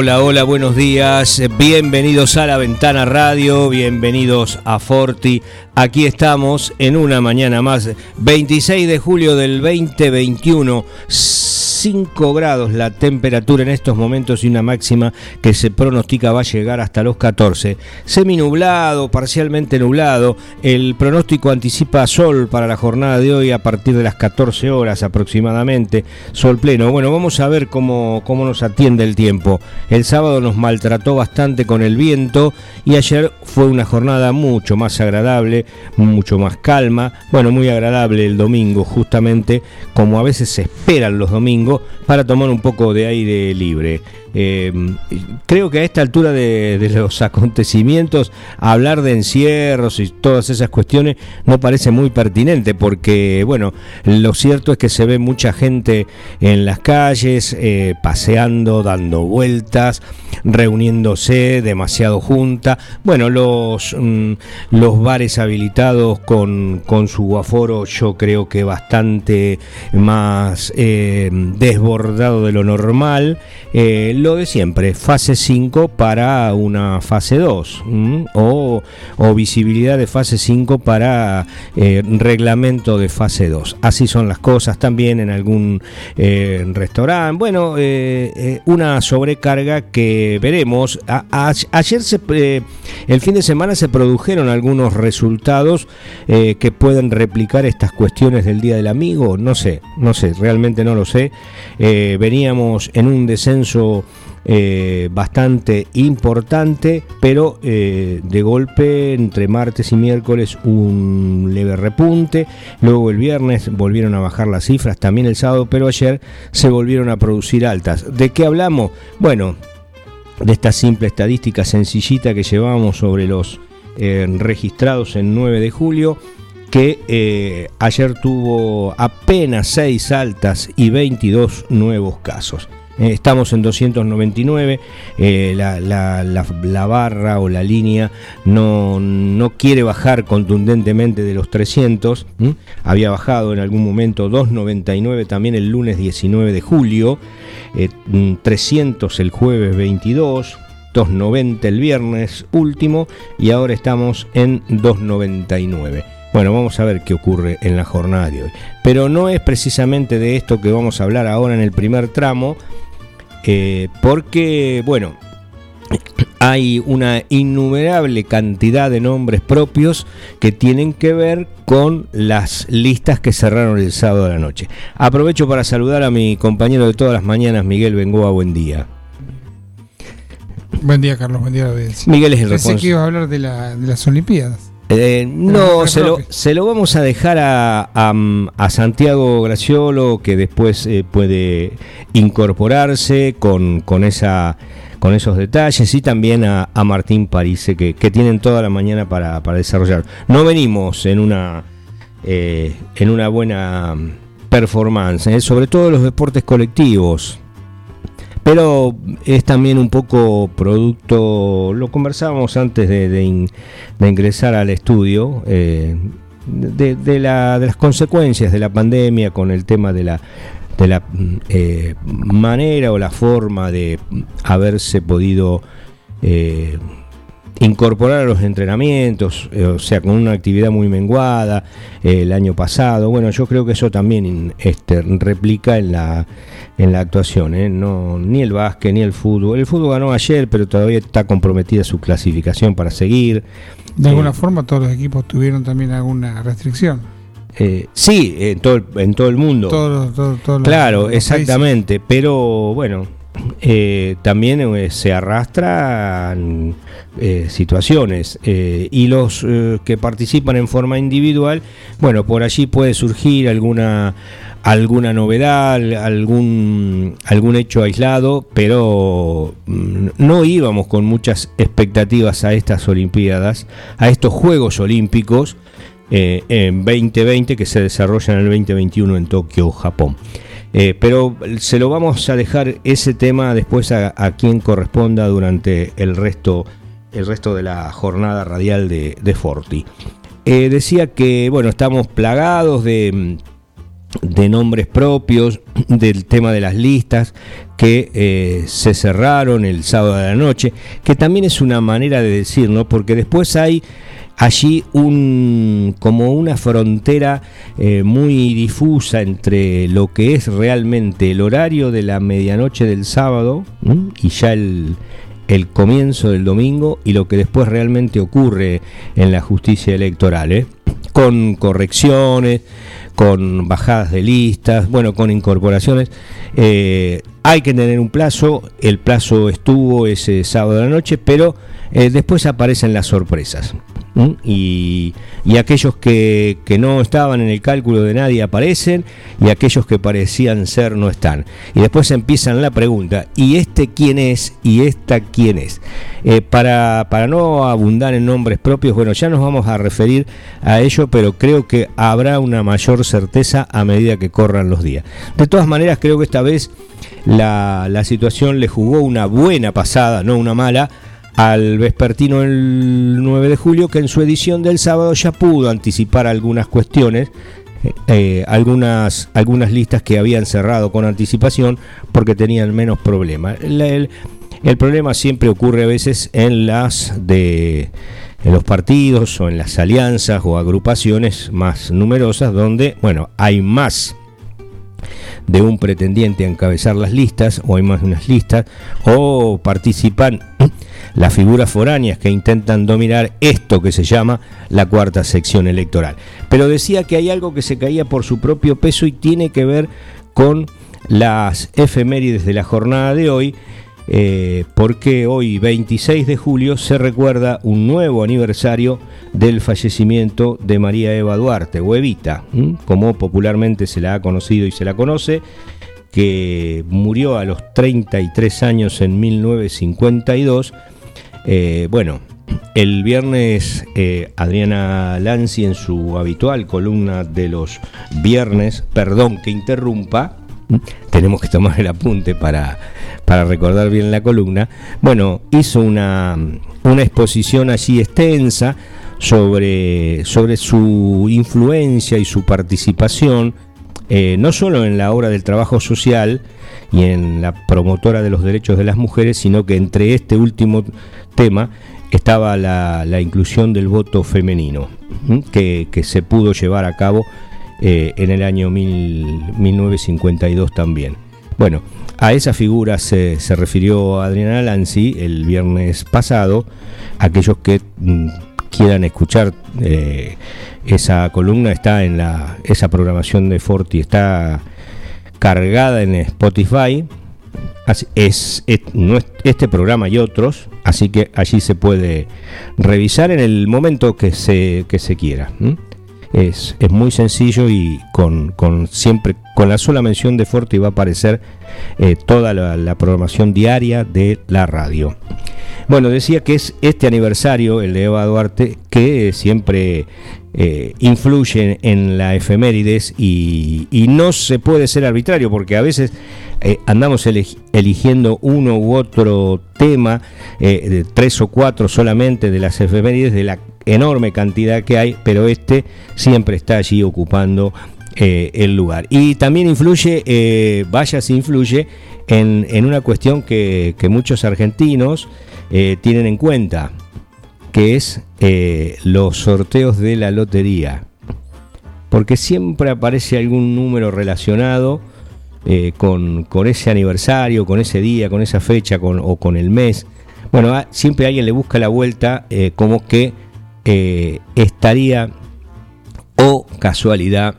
Hola, hola, buenos días. Bienvenidos a la Ventana Radio, bienvenidos a Forti. Aquí estamos en una mañana más, 26 de julio del 2021. 5 grados la temperatura en estos momentos y una máxima que se pronostica va a llegar hasta los 14. Seminublado, parcialmente nublado. El pronóstico anticipa sol para la jornada de hoy a partir de las 14 horas aproximadamente. Sol pleno. Bueno, vamos a ver cómo, cómo nos atiende el tiempo. El sábado nos maltrató bastante con el viento y ayer fue una jornada mucho más agradable, mucho más calma. Bueno, muy agradable el domingo, justamente como a veces se esperan los domingos para tomar un poco de aire libre. Eh, creo que a esta altura de, los acontecimientos, hablar de encierros y todas esas cuestiones no parece muy pertinente, porque, bueno, lo cierto es que se ve mucha gente en las calles, eh, paseando, dando vueltas, reuniéndose demasiado junta. Bueno, los, mm, los bares habilitados con, con, su aforo, yo creo que bastante más eh, desbordado de lo normal lo de siempre, fase 5 para una fase 2 o, visibilidad de fase 5 para eh, reglamento de fase 2. Así son las cosas también en algún eh, restaurante. Bueno, eh, una sobrecarga que veremos. ayer, se, el fin de semana, se produjeron algunos resultados que pueden replicar estas cuestiones del Día del Amigo. No sé, no sé, realmente no lo sé. veníamos en un descenso eh, bastante importante, pero eh, de golpe entre martes y miércoles un leve repunte, luego el viernes volvieron a bajar las cifras, también el sábado, pero ayer se volvieron a producir altas. ¿De qué hablamos? Bueno, de esta simple estadística sencillita que llevamos sobre los eh, registrados en 9 de julio que ayer tuvo apenas 6 altas y 22 nuevos casos. Eh, estamos en 299, eh, la, barra o la línea no, no, quiere bajar contundentemente de los 300, había bajado en algún momento 299 también el lunes 19 de julio, 300 eh, el jueves 22. 290 el viernes último y ahora estamos en 299. Bueno, vamos a ver qué ocurre en la jornada de hoy. Pero no es precisamente de esto que vamos a hablar ahora en el primer tramo, eh, porque, bueno, hay una innumerable cantidad de nombres propios que tienen que ver con las listas que cerraron el sábado de la noche. Aprovecho para saludar a mi compañero de todas las mañanas, Miguel Bengoa, buen día. Buen día, Carlos, buen día. Miguel es el Pensé que iba a hablar de, de las Olimpiadas. Eh, no, se lo, se lo, vamos a dejar a, a, Santiago Graciolo, que después eh, puede incorporarse con, con, esa, con esos detalles, y también a, Martín Parise, que, que, tienen toda la mañana para, para desarrollar. No venimos en una, eh, en una buena performance, sobre todo los deportes colectivos pero es también un poco producto, lo conversábamos antes de, ingresar al estudio, eh, de, las consecuencias de la pandemia con el tema de la, de la eh, manera o la forma de haberse podido eh, incorporar a los entrenamientos, o sea, con una actividad muy menguada el año pasado. Bueno, yo creo que eso también este, replica en la en la actuación, ¿eh? no, ni el básquet ni el fútbol. El fútbol ganó ayer, pero todavía está comprometida su clasificación para seguir. De alguna eh, forma todos los equipos tuvieron también alguna restricción. Eh, sí, en todo, el, en todo el mundo. claro, exactamente, pero bueno, eh, también eh, se arrastran eh, situaciones y los que participan en forma individual, bueno, por allí puede surgir alguna alguna novedad, algún algún hecho aislado, pero mm, no íbamos con muchas expectativas a estas Olimpiadas, a estos Juegos Olímpicos en 2020 que se desarrollan en el 2021 en Tokio, Japón. Eh, pero se lo vamos a dejar ese tema después a, quien corresponda durante el resto, el resto de la jornada radial de, Forti. Eh, decía que bueno, estamos plagados de, de, nombres propios, del tema de las listas que eh, se cerraron el sábado de la noche, que también es una manera de decir, ¿no? Porque después hay allí un, como una frontera eh, muy difusa entre lo que es realmente el horario de la medianoche del sábado y ya el, comienzo del domingo y lo que después realmente ocurre en la justicia electoral, ¿eh? Con correcciones, con bajadas de listas, bueno, con incorporaciones. Eh, hay que tener un plazo, el plazo estuvo ese sábado de la noche, pero después aparecen las sorpresas. Y, aquellos que, no estaban en el cálculo de nadie aparecen y aquellos que parecían ser no están. Y después empiezan la pregunta, ¿y este quién es? ¿Y esta quién es? Eh, para, para no abundar en nombres propios, bueno, ya nos vamos a referir a ello, pero creo que habrá una mayor certeza a medida que corran los días. De todas maneras, creo que esta vez la, la situación le jugó una buena pasada, no una mala, al vespertino el 9 de julio, que en su edición del sábado ya pudo anticipar algunas cuestiones, eh, eh, algunas, algunas listas que habían cerrado con anticipación porque tenían menos problemas. El, problema siempre ocurre a veces en las de los partidos o en las alianzas o agrupaciones más numerosas donde, bueno, hay más de un pretendiente a encabezar las listas o hay más de unas listas o participan las figuras foráneas que intentan dominar esto que se llama la cuarta sección electoral. Pero decía que hay algo que se caía por su propio peso y tiene que ver con las efemérides de la jornada de hoy, eh, porque hoy 26 de julio se recuerda un nuevo aniversario del fallecimiento de María Eva Duarte, o Evita, como popularmente se la ha conocido y se la conoce, que murió a los 33 años en 1952 eh, bueno, el viernes eh, Adriana Lanzi en su habitual columna de los viernes, perdón que interrumpa, tenemos que tomar el apunte para, para recordar bien la columna, bueno, hizo una, una exposición allí extensa sobre, sobre su influencia y su participación, eh, no solo en la obra del trabajo social, y en la promotora de los derechos de las mujeres, sino que entre este último tema estaba la, inclusión del voto femenino, que, se pudo llevar a cabo eh, en el año 1952 también. Bueno, a esa figura se, refirió Adriana Lanzi el viernes pasado. Aquellos que mm, quieran escuchar eh, esa columna está en la esa programación de Forti está cargada en Spotify. Es, este programa y otros, así que allí se puede revisar en el momento que se, que se quiera. Es, muy sencillo y con, siempre con la sola mención de Forti va a aparecer eh, toda la, programación diaria de la radio. Bueno, decía que es este aniversario, el de Eva Duarte, que siempre eh, influyen en la efemérides y, no se puede ser arbitrario porque a veces eh, andamos eligiendo uno u otro tema, eh, de tres o cuatro solamente de las efemérides, de la enorme cantidad que hay, pero este siempre está allí ocupando el lugar. Y también influye, vaya si influye, en, una cuestión que muchos argentinos tienen en cuenta que es eh, los sorteos de la lotería. Porque siempre aparece algún número relacionado eh, con, ese aniversario, con ese día, con esa fecha o con el mes. Bueno, siempre alguien le busca la vuelta eh, como que estaría o casualidad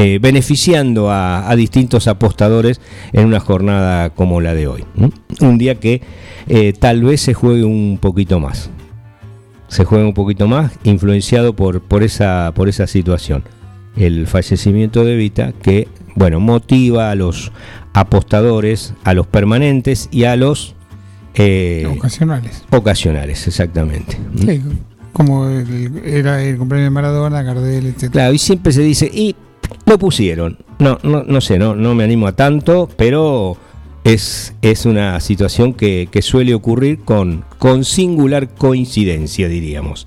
eh, beneficiando a, distintos apostadores en una jornada como la de hoy. Un día que eh, tal vez se juegue un poquito más. Se juegue un poquito más, influenciado por, por, esa, por esa situación. El fallecimiento de Vita, que bueno, motiva a los apostadores, a los permanentes y a los eh, ocasionales. Ocasionales, exactamente. Como era el cumpleaños de Maradona, Gardel, etc. Claro, y siempre se dice, y lo pusieron. No, no, no sé, no, no me animo a tanto, pero es, es una situación que, suele ocurrir con, con, singular coincidencia, diríamos.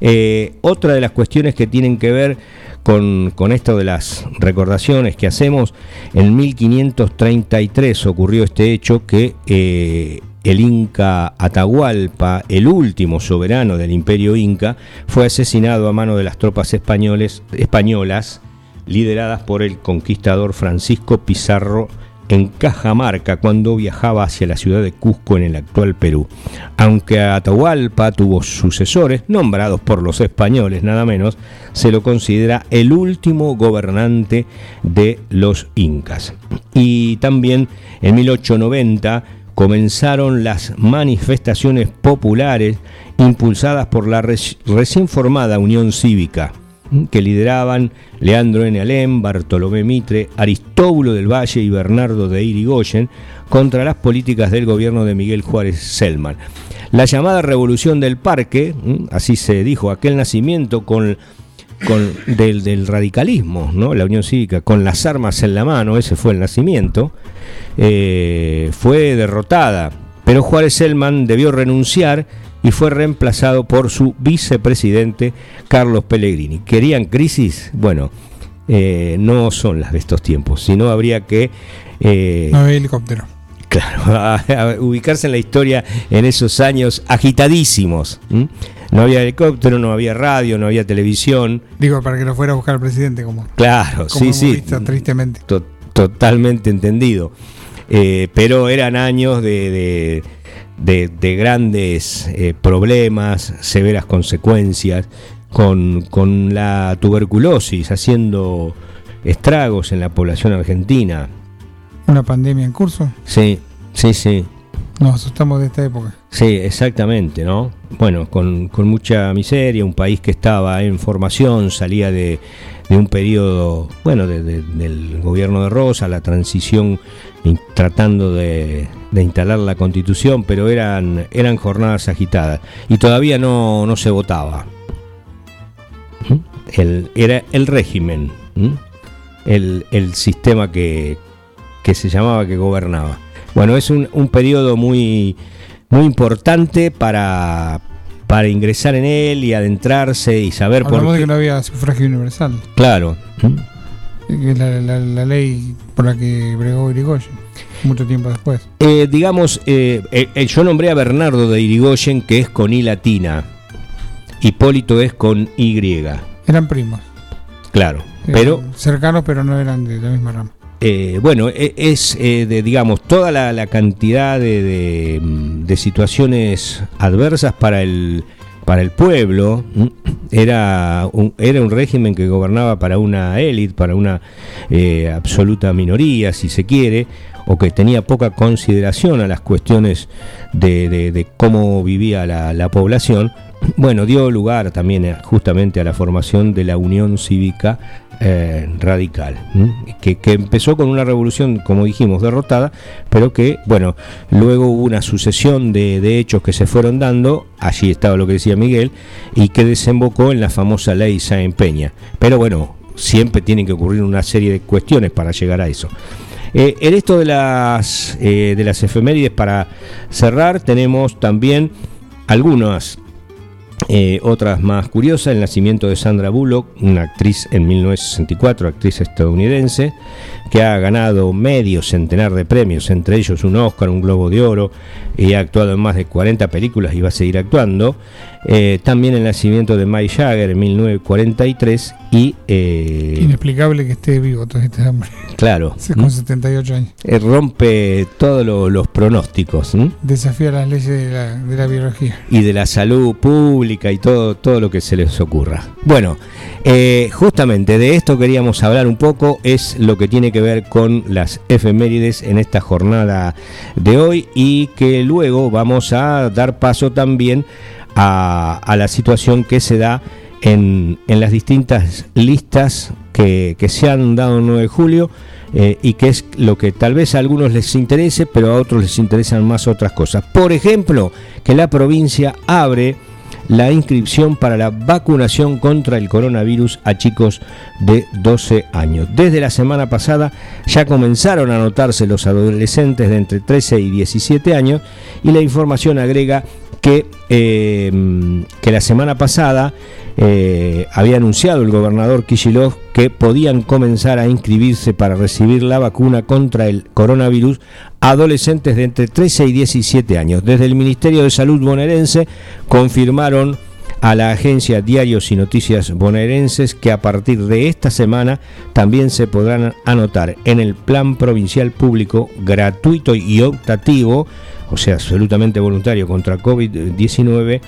Eh, otra de las cuestiones que tienen que ver con, esto de las recordaciones que hacemos, en 1533 ocurrió este hecho que eh, el Inca Atahualpa, el último soberano del imperio Inca, fue asesinado a mano de las tropas españolas lideradas por el conquistador Francisco Pizarro en Cajamarca cuando viajaba hacia la ciudad de Cusco en el actual Perú. Aunque Atahualpa tuvo sucesores, nombrados por los españoles nada menos, se lo considera el último gobernante de los incas. Y también en 1890 comenzaron las manifestaciones populares impulsadas por la recién formada Unión Cívica que lideraban Leandro N. Alem, Bartolomé Mitre, Aristóbulo del Valle y Bernardo de Irigoyen contra las políticas del gobierno de Miguel Juárez Selman. La llamada Revolución del Parque, así se dijo, aquel nacimiento con, con del, radicalismo, ¿no? la Unión Cívica, con las armas en la mano, ese fue el nacimiento, eh, fue derrotada. Pero Juárez Selman debió renunciar y fue reemplazado por su vicepresidente Carlos Pellegrini. ¿Querían crisis? Bueno, eh, no son las de estos tiempos, sino habría que... Eh, no había helicóptero. Claro, ubicarse en la historia en esos años agitadísimos. No había helicóptero, no había radio, no había televisión. Digo, para que no fuera a buscar al presidente como... Claro, sí, sí. Tristemente. totalmente entendido. Eh, pero eran años de de, grandes eh, problemas, severas consecuencias, con, con la tuberculosis haciendo estragos en la población argentina. ¿Una pandemia en curso? Sí, sí, sí. Nos asustamos de esta época. Sí, exactamente, ¿no? Bueno, con, con mucha miseria, un país que estaba en formación, salía de, de un periodo, bueno, del gobierno de Rosa, la transición tratando de, instalar la constitución, pero eran, eran jornadas agitadas y todavía no, no se votaba. ¿Mm? El, era el régimen, el, el, sistema que, que, se llamaba que gobernaba. Bueno, es un, un periodo muy, muy importante para, para ingresar en él y adentrarse y saber por qué. de que no había sufragio universal. Claro. La, la, ley por la que bregó Irigoyen, mucho tiempo después. Eh, digamos, eh, eh, yo nombré a Bernardo de Irigoyen, que es con I latina. Hipólito es con Y. Eran primos. Claro, pero... Cercanos, pero no eran de la misma rama. Bueno, e, es de, digamos, toda la, cantidad de, de, situaciones adversas para el, para el pueblo, era un, era un régimen que gobernaba para una élite, para una eh, absoluta minoría, si se quiere, o que tenía poca consideración a las cuestiones de, cómo vivía la, población, bueno, dio lugar también eh, justamente a la formación de la Unión Cívica eh, radical, que, empezó con una revolución, como dijimos, derrotada, pero que, bueno, luego hubo una sucesión de, hechos que se fueron dando, allí estaba lo que decía Miguel, y que desembocó en la famosa ley Sáenz Peña. Pero bueno, siempre tienen que ocurrir una serie de cuestiones para llegar a eso. Eh, en esto de las, eh, de las efemérides, para cerrar, tenemos también algunas eh, otras más curiosas, el nacimiento de Sandra Bullock, una actriz en 1964, actriz estadounidense, que ha ganado medio centenar de premios, entre ellos un Oscar, un Globo de Oro, y ha actuado en más de 40 películas y va a seguir actuando. Eh, también el nacimiento de Mike Jagger en 1943 y... Eh, Inexplicable que esté vivo todo este hombre. Claro. Con 78 años. Rompe todos los pronósticos. Desafía las leyes de la, biología. Y de la salud pública y todo, todo lo que se les ocurra. Bueno, eh, justamente de esto queríamos hablar un poco, es lo que tiene que ver con las efemérides en esta jornada de hoy y que luego vamos a dar paso también a, la situación que se da en, las distintas listas que, se han dado el 9 de julio eh, y que es lo que tal vez a algunos les interese, pero a otros les interesan más otras cosas. Por ejemplo, que la provincia abre la inscripción para la vacunación contra el coronavirus a chicos de 12 años. Desde la semana pasada ya comenzaron a anotarse los adolescentes de entre 13 y 17 años y la información agrega que, eh, que la semana pasada eh, había anunciado el gobernador Kishilov que podían comenzar a inscribirse para recibir la vacuna contra el coronavirus adolescentes de entre 13 y 17 años. Desde el Ministerio de Salud bonaerense confirmaron a la agencia Diarios y Noticias Bonaerenses que a partir de esta semana también se podrán anotar en el Plan Provincial Público gratuito y optativo, o sea, absolutamente voluntario contra COVID-19,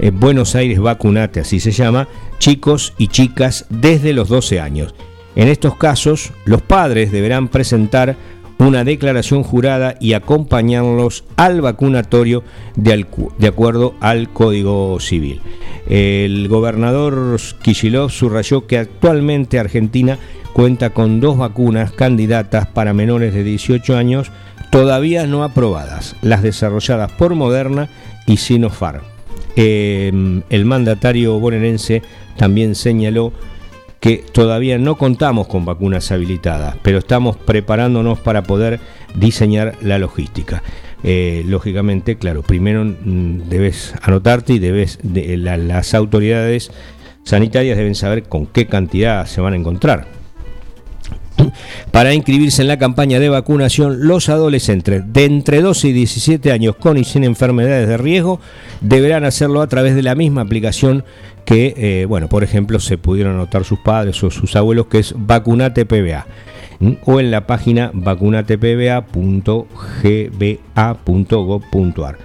eh, Buenos Aires Vacunate, así se llama, chicos y chicas desde los 12 años. En estos casos, los padres deberán presentar una declaración jurada y acompañarlos al vacunatorio de, acuerdo al Código Civil. El gobernador Kishilov subrayó que actualmente Argentina cuenta con dos vacunas candidatas para menores de 18 años todavía no aprobadas, las desarrolladas por Moderna y Sinopharm. Eh, el mandatario bonaerense también señaló que todavía no contamos con vacunas habilitadas, pero estamos preparándonos para poder diseñar la logística. Eh, lógicamente, claro, primero mm, debes anotarte y debes las autoridades sanitarias deben saber con qué cantidad se van a encontrar. Para inscribirse en la campaña de vacunación, los adolescentes de entre 12 y 17 años con y sin enfermedades de riesgo deberán hacerlo a través de la misma aplicación que, eh, bueno, por ejemplo, se pudieron anotar sus padres o sus abuelos, que es Vacunate PBA o en la página vacunatepba.gba.gov.ar.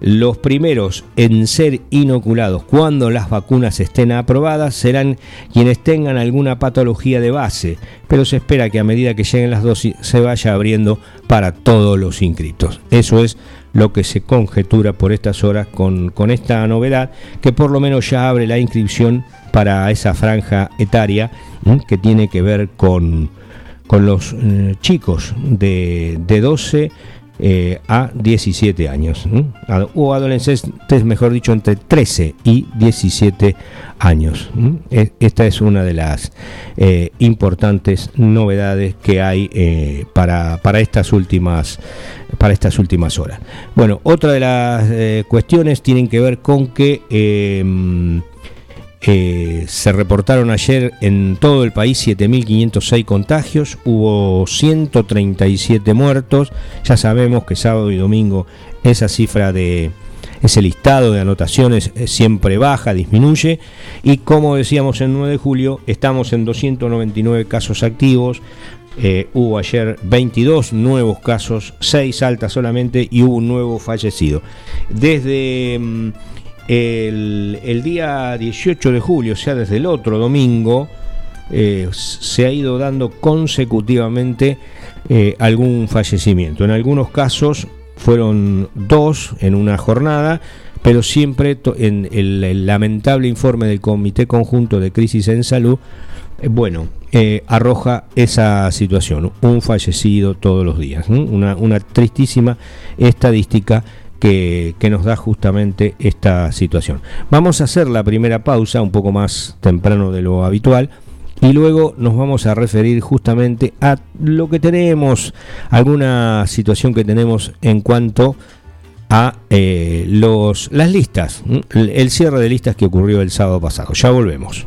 Los primeros en ser inoculados cuando las vacunas estén aprobadas serán quienes tengan alguna patología de base, pero se espera que a medida que lleguen las dosis se vaya abriendo para todos los inscritos. Eso es lo que se conjetura por estas horas con, esta novedad que por lo menos ya abre la inscripción para esa franja etaria que tiene que ver con con los eh, chicos de, de 12 eh, a 17 años, o adolescentes, mejor dicho, entre 13 y 17 años. E, esta es una de las eh, importantes novedades que hay para, para, estas últimas, para estas últimas horas. Bueno, otra de las cuestiones tienen que ver con que eh, se reportaron ayer en todo el país 7.506 contagios, hubo 137 muertos, ya sabemos que sábado y domingo esa cifra de ese listado de anotaciones eh, siempre baja, disminuye. Y como decíamos el 9 de julio estamos en 299 casos activos, eh, hubo ayer 22 nuevos casos, 6 altas solamente y hubo un nuevo fallecido. Desde... Mm, el, día 18 de julio, o sea, desde el otro domingo, eh, se ha ido dando consecutivamente eh, algún fallecimiento. En algunos casos fueron dos en una jornada, pero siempre en el, lamentable informe del Comité Conjunto de Crisis en Salud, eh, bueno, arroja esa situación, un fallecido todos los días, una tristísima estadística que, nos da justamente esta situación. Vamos a hacer la primera pausa un poco más temprano de lo habitual y luego nos vamos a referir justamente a lo que tenemos, alguna situación que tenemos en cuanto a eh, los, las listas, el cierre de listas que ocurrió el sábado pasado. Ya volvemos.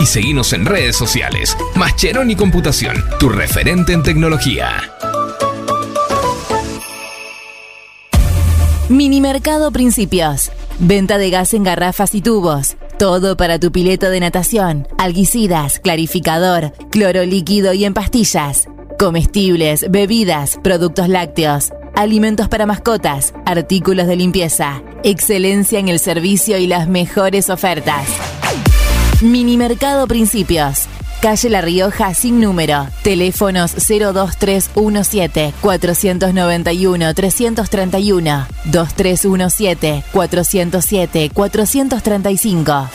y seguimos en redes sociales. Mascheroni Computación, tu referente en tecnología. Minimercado Principios. Venta de gas en garrafas y tubos. Todo para tu pileta de natación, alguicidas, clarificador, cloro líquido y en pastillas. Comestibles, bebidas, productos lácteos, alimentos para mascotas, artículos de limpieza. Excelencia en el servicio y las mejores ofertas. Minimercado Principios. Calle La Rioja sin número. Teléfonos 02317 491 331 2317 407 435.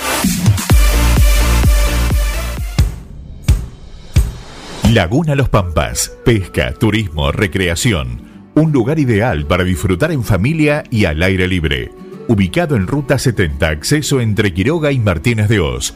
Laguna Los Pampas. Pesca, turismo, recreación. Un lugar ideal para disfrutar en familia y al aire libre. Ubicado en Ruta 70, acceso entre Quiroga y Martínez de Oz.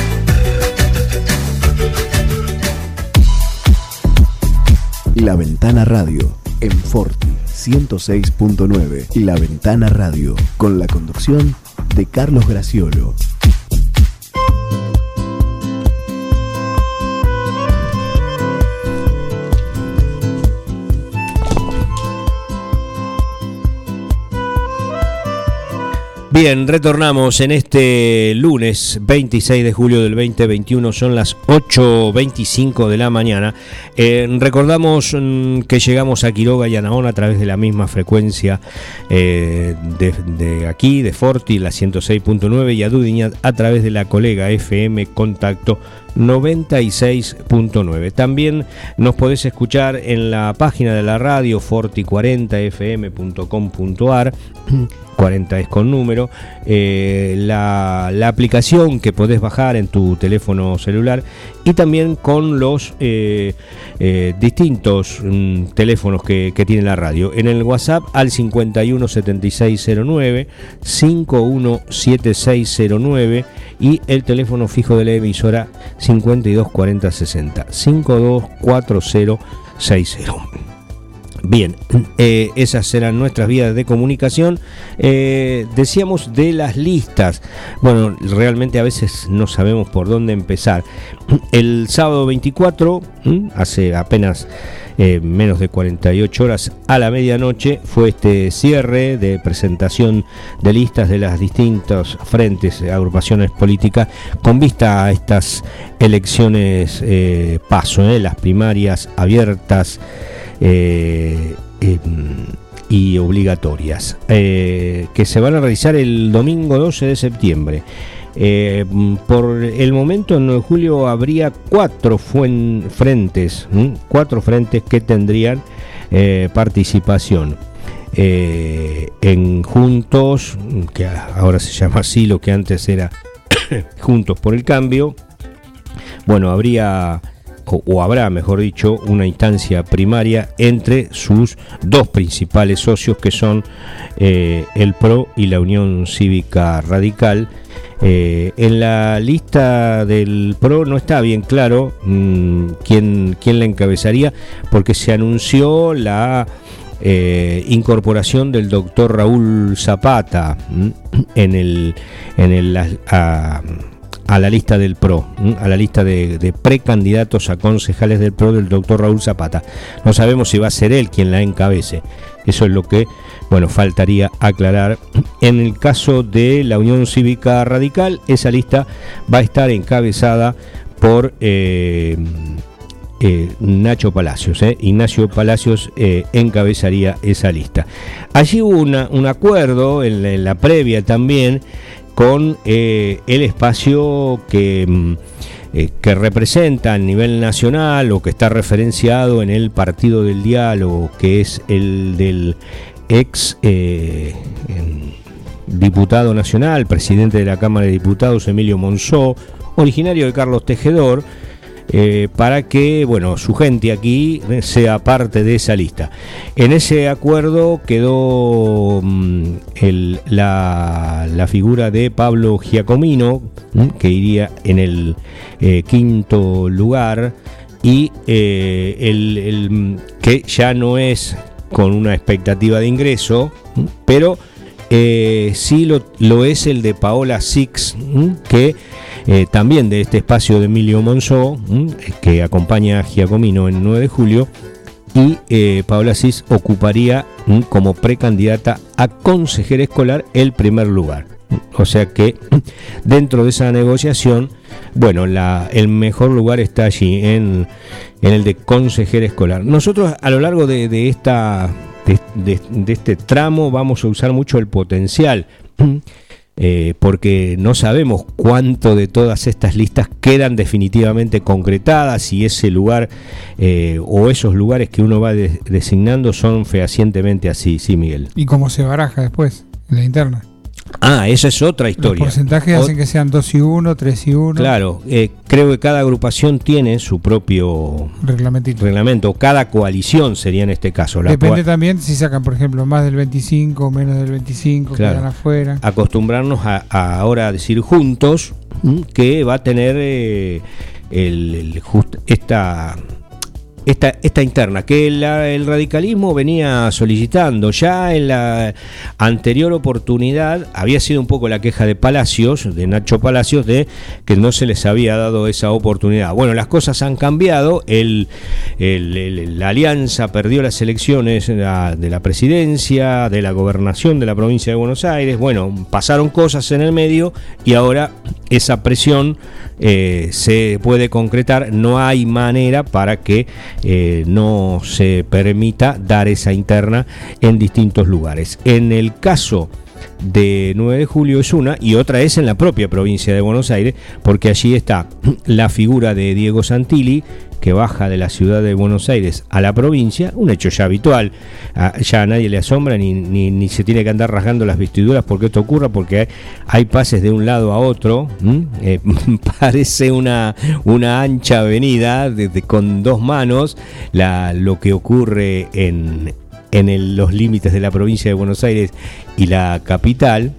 La Ventana Radio en Forti 106.9 y La Ventana Radio con la conducción de Carlos Graciolo. Bien, retornamos en este lunes 26 de julio del 2021, son las 8.25 de la mañana. Eh, recordamos mm, que llegamos a Quiroga y Anaón a través de la misma frecuencia eh, de, aquí, de Forti, la 106.9 y a Dudiñat a través de la colega FM Contacto 96.9. También nos podés escuchar en la página de la radio forti40fm.com.ar 40 es con número, eh, la, aplicación que podés bajar en tu teléfono celular y también con los eh, eh, distintos mm, teléfonos que, tiene la radio. En el WhatsApp al 517609, 517609 y el teléfono fijo de la emisora 524060, 524060. Bien, eh, esas eran nuestras vías de comunicación. Eh, decíamos de las listas. Bueno, realmente a veces no sabemos por dónde empezar. El sábado 24, hace apenas eh, menos de 48 horas a la medianoche, fue este cierre de presentación de listas de las distintos frentes, agrupaciones políticas, con vista a estas elecciones paso, las primarias abiertas. Eh, em, y obligatorias, eh, que se van a realizar el domingo 12 de septiembre. Eh, por el momento en julio habría cuatro frentes, cuatro frentes que tendrían participación. en Juntos, que ahora se llama así, lo que antes era Juntos por el Cambio, bueno, habría o, habrá, mejor dicho, una instancia primaria entre sus dos principales socios que son eh, el PRO y la Unión Cívica Radical. Eh, en la lista del PRO no está bien claro mm, quién, quién la encabezaría porque se anunció la eh, incorporación del doctor Raúl Zapata mm, en el, en el a la lista del PRO, a la lista de, precandidatos a concejales del PRO del doctor Raúl Zapata. No sabemos si va a ser él quien la encabece. Eso es lo que, bueno, faltaría aclarar. En el caso de la Unión Cívica Radical, esa lista va a estar encabezada por eh, eh, Nacho Palacios. Eh. Ignacio Palacios encabezaría esa lista. Allí hubo un acuerdo en la previa también con el espacio que, mm, que, representa a nivel nacional o que está referenciado en el Partido del Diálogo, que es el del ex eh, diputado nacional, presidente de la Cámara de Diputados, Emilio Monzó, originario de Carlos Tejedor, eh, para que bueno, su gente aquí sea parte de esa lista. En ese acuerdo quedó mm, la, figura de Pablo Giacomino, mm, que iría en el eh, quinto lugar, y el, que ya no es con una expectativa de ingreso, pero sí lo, lo, es el de Paola Six, que eh, también de este espacio de Emilio Monzó, que acompaña a Giacomino en 9 de julio, y eh, Paola Cis ocuparía como precandidata a consejera escolar el primer lugar. O sea que dentro de esa negociación, bueno, el mejor lugar está allí, en, el de consejera escolar. Nosotros a lo largo de, esta, de este tramo vamos a usar mucho el potencial eh, porque no sabemos cuánto de todas estas listas quedan definitivamente concretadas y ese lugar eh, o esos lugares que uno va designando son fehacientemente así, sí, Miguel. ¿Y cómo se baraja después en la interna? Ah, esa es otra historia. Los porcentajes hacen que sean 2 y 1, 3 y 1. Claro, eh, creo que cada agrupación tiene su propio reglamento. Cada coalición sería en este caso. Depende también si sacan, por ejemplo, más del 25 o menos del 25, quedan afuera. Acostumbrarnos a, ahora a decir juntos que va a tener eh, el, esta esta, interna que el radicalismo venía solicitando. Ya en la anterior oportunidad había sido un poco la queja de Palacios, de Nacho Palacios, de que no se les había dado esa oportunidad. Bueno, las cosas han cambiado. El, la alianza perdió las elecciones de la presidencia, de la gobernación de la provincia de Buenos Aires. Bueno, pasaron cosas en el medio y ahora esa presión eh, se puede concretar. No hay manera para que eh, no se permita dar esa interna en distintos lugares. En el caso de 9 de julio es una y otra es en la propia provincia de Buenos Aires, porque allí está la figura de Diego Santilli, que baja de la ciudad de Buenos Aires a la provincia, un hecho ya habitual, ah, ya a nadie le asombra ni, ni, se tiene que andar rasgando las vestiduras porque esto ocurra, porque hay, pases de un lado a otro, eh, parece una, una ancha avenida con dos manos, la, lo que ocurre en, en los límites de la provincia de Buenos Aires y la capital,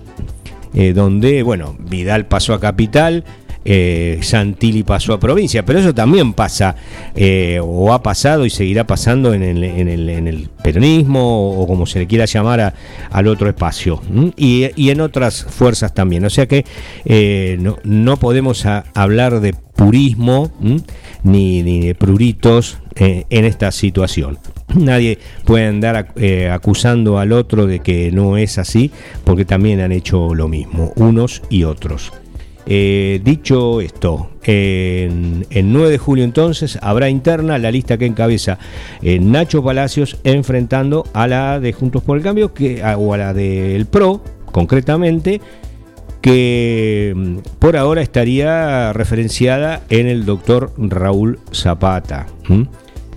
eh, donde, bueno, Vidal pasó a capital, eh, Santilli pasó a provincia, pero eso también pasa eh, o ha pasado y seguirá pasando en el, peronismo o como se le quiera llamar al otro espacio y, en otras fuerzas también. O sea que no, podemos hablar de purismo ni, de pruritos en esta situación. Nadie puede andar acusando al otro de que no es así, porque también han hecho lo mismo, unos y otros. Eh, dicho esto, en, el 9 de julio entonces habrá interna la lista que encabeza eh, Nacho Palacios enfrentando a la de Juntos por el Cambio que, o a la del PRO, concretamente, que mm, por ahora estaría referenciada en el doctor Raúl Zapata.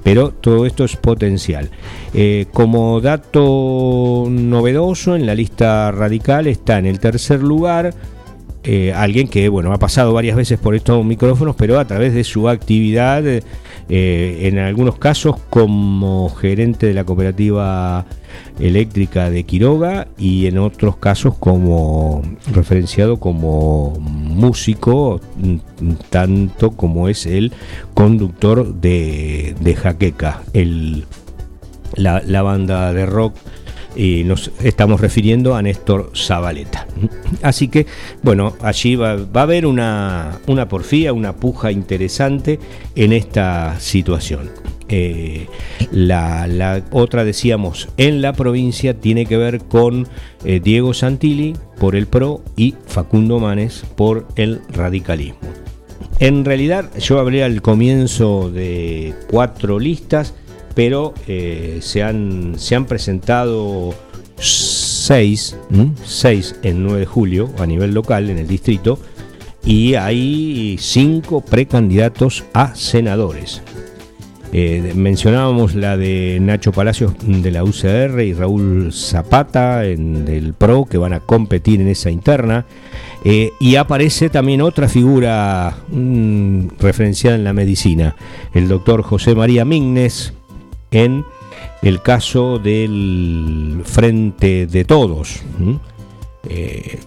Pero todo esto es potencial. Eh, como dato novedoso, en la lista radical está en el tercer lugar eh, alguien que bueno ha pasado varias veces por estos micrófonos, pero a través de su actividad, eh, en algunos casos como gerente de la cooperativa eléctrica de Quiroga y en otros casos como referenciado como músico, tanto como es el conductor de, de Jaqueca, el, la, la banda de rock y nos estamos refiriendo a Néstor Zabaleta. Así que, bueno, allí va, a haber una, una, porfía, una puja interesante en esta situación. Eh, la, otra, decíamos, en la provincia tiene que ver con eh, Diego Santilli por el PRO y Facundo Manes por el radicalismo. En realidad yo hablé al comienzo de cuatro listas pero eh, se, han, se han presentado seis, seis en 9 de julio a nivel local en el distrito y hay cinco precandidatos a senadores. Eh, mencionábamos la de Nacho Palacios de la UCR y Raúl Zapata en, del PRO que van a competir en esa interna. Eh, y aparece también otra figura mm, referenciada en la medicina, el doctor José María Mignes, en el caso del Frente de Todos. Eh,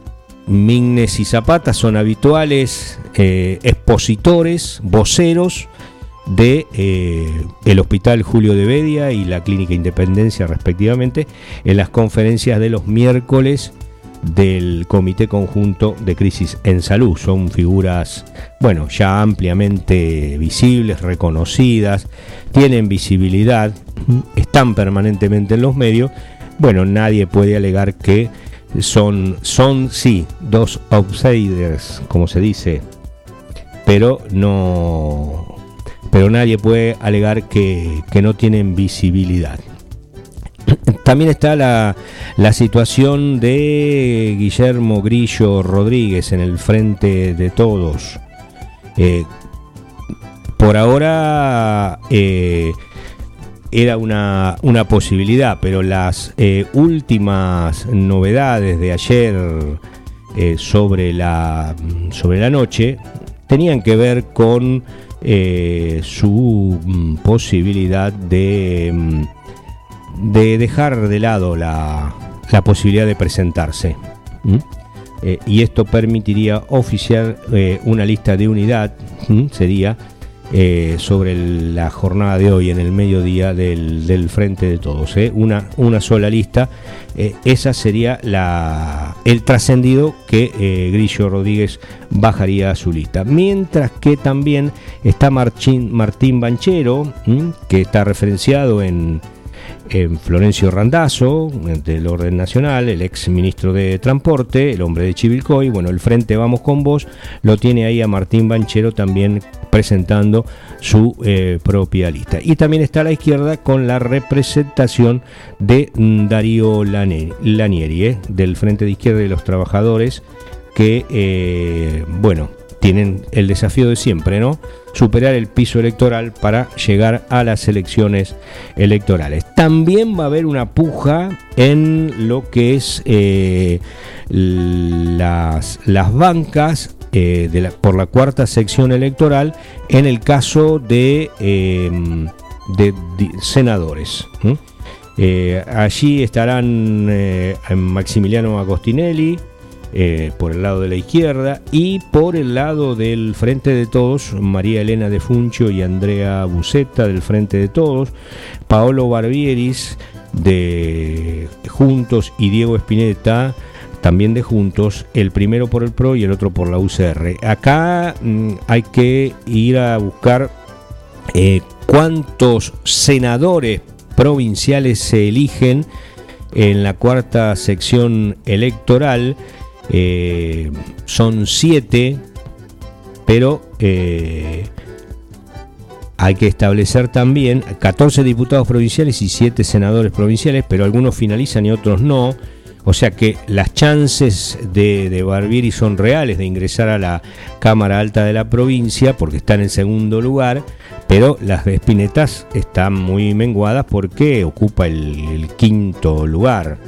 Mignes y Zapata son habituales eh, expositores, voceros de eh, el Hospital Julio de Bedia y la Clínica Independencia respectivamente en las conferencias de los miércoles del Comité Conjunto de Crisis en Salud. Son figuras, bueno, ya ampliamente visibles, reconocidas, tienen visibilidad, están permanentemente en los medios. Bueno, nadie puede alegar que son, son sí, dos outsiders, como se dice, pero no, pero nadie puede alegar que, que no tienen visibilidad. También está la, situación de Guillermo Grillo Rodríguez en el frente de todos. Eh, por ahora eh, era una, posibilidad, pero las eh, últimas novedades de ayer sobre, la, sobre la noche tenían que ver con su mm, posibilidad de mm, de dejar de lado la, posibilidad de presentarse. Eh, y esto permitiría oficiar eh, una lista de unidad, sería eh, sobre la jornada de hoy en el mediodía del, Frente de Todos. Una, una sola lista. esa sería la, el trascendido que Grillo Rodríguez bajaría a su lista. Mientras que también está Martín, Martín Banchero, que está referenciado en en Florencio Randazzo, del Orden Nacional, el ex ministro de Transporte, el hombre de Chivilcoy, bueno, el Frente Vamos con Vos, lo tiene ahí a Martín Banchero también presentando su eh, propia lista. Y también está a la izquierda con la representación de mm, Darío Lanieri, eh, del Frente de Izquierda de los Trabajadores, que, eh, bueno, tienen el desafío de siempre, ¿no? Superar el piso electoral para llegar a las elecciones electorales. También va a haber una puja en lo que es eh, las, las, bancas eh, por la cuarta sección electoral en el caso de, em, de, senadores. Eh, allí estarán Maximiliano Agostinelli, eh, por el lado de la izquierda y por el lado del Frente de Todos, María Elena de Funcho y Andrea Buceta del Frente de Todos, Paolo Barbieris de Juntos y Diego Espineta también de Juntos, el primero por el PRO y el otro por la UCR. Acá mm, hay que ir a buscar eh, cuántos senadores provinciales se eligen en la cuarta sección electoral eh, son siete, pero eh, hay que establecer también 14 diputados provinciales y 7 senadores provinciales, pero algunos finalizan y otros no. O sea que las chances de, de son reales de ingresar a la Cámara Alta de la provincia porque están en segundo lugar, pero las de Espinetas están muy menguadas porque ocupa el, quinto lugar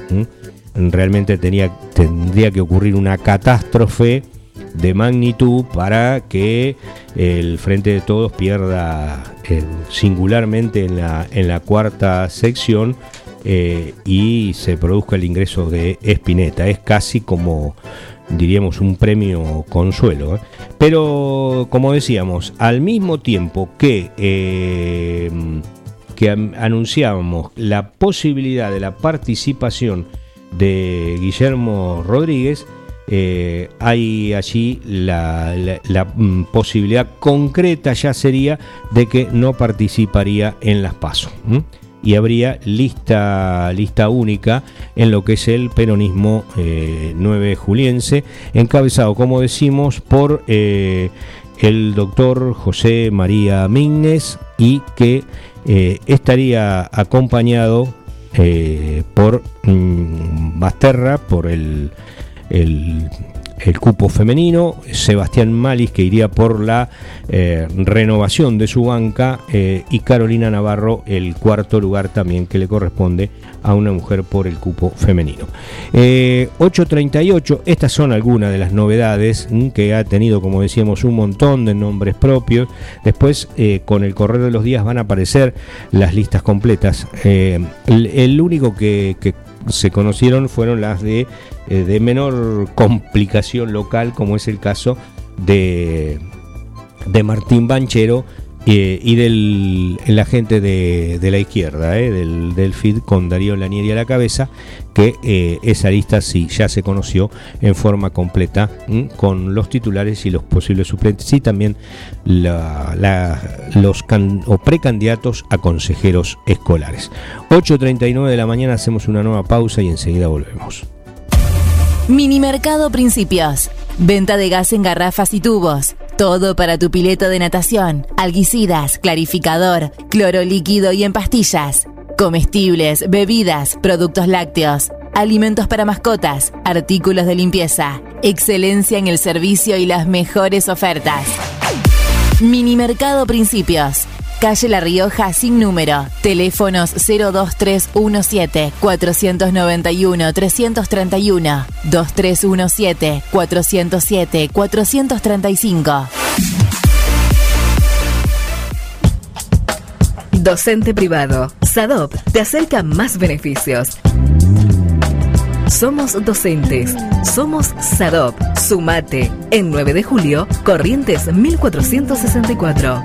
realmente tenía, tendría que ocurrir una catástrofe de magnitud para que el Frente de Todos pierda eh, singularmente en la, en la cuarta sección eh, y se produzca el ingreso de Espineta. Es casi como diríamos un premio consuelo. ¿eh? Pero como decíamos, al mismo tiempo que, que anunciábamos la posibilidad de la participación de Guillermo Rodríguez, eh, hay allí la, mm, posibilidad concreta ya sería de que no participaría en las pasos y habría lista, lista única en lo que es el peronismo 9 eh, juliense, encabezado, como decimos, por eh, el doctor José María Mignes y que estaría acompañado por mm, Basterra, por el el, cupo femenino, Sebastián Malis que iría por la eh, renovación de su banca eh, y Carolina Navarro el cuarto lugar también que le corresponde a una mujer por el cupo femenino. 8.38, eh, estas son algunas de las novedades mm, que ha tenido, como decíamos, un montón de nombres propios. Después, con el correr de los días van a aparecer las listas completas. El, único que se conocieron fueron las de, eh, de menor complicación local, como es el caso de, de Martín Banchero eh, y del el agente de, la izquierda, eh, del, del, FID con Darío Lanieri a la cabeza, que eh, esa lista sí ya se conoció en forma completa con los titulares y los posibles suplentes y también los o precandidatos a consejeros escolares. 8.39 de la mañana hacemos una nueva pausa y enseguida volvemos. Minimercado Principios. Venta de gas en garrafas y tubos todo para tu pileto de natación, alguicidas, clarificador, cloro líquido y en pastillas. Comestibles, bebidas, productos lácteos, alimentos para mascotas, artículos de limpieza. Excelencia en el servicio y las mejores ofertas. Minimercado Principios. Calle La Rioja sin número. Teléfonos 02317 491 331 2317 407 435. Docente privado. SADOP te acerca más beneficios. Somos docentes. Somos SADOP. Sumate. En 9 de julio, Corrientes 1464.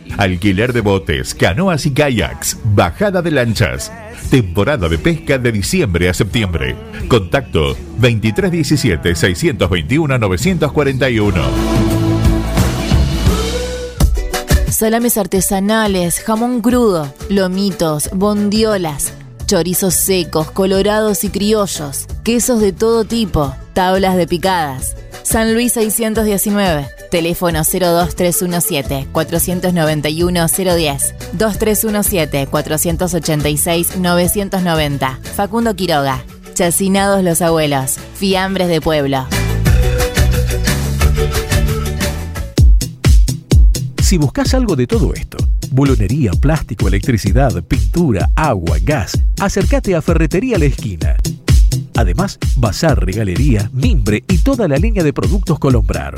Alquiler de botes, canoas y kayaks, bajada de lanchas. Temporada de pesca de diciembre a septiembre. Contacto 2317-621-941. Salames artesanales, jamón crudo, lomitos, bondiolas, chorizos secos, colorados y criollos, quesos de todo tipo, tablas de picadas. San Luis 619, teléfono 02317 491 010, 2317 486 990. Facundo Quiroga, Chacinados los abuelos, fiambres de pueblo. Si buscas algo de todo esto, bulonería, plástico, electricidad, pintura, agua, gas, acércate a Ferretería La Esquina. Además, bazar, regalería, mimbre y toda la línea de productos Colombrar.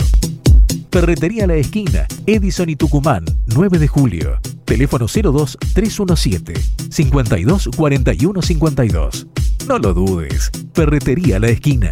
Ferretería La Esquina, Edison y Tucumán, 9 de julio. Teléfono 02 317 52 41 52. No lo dudes. Ferretería La Esquina.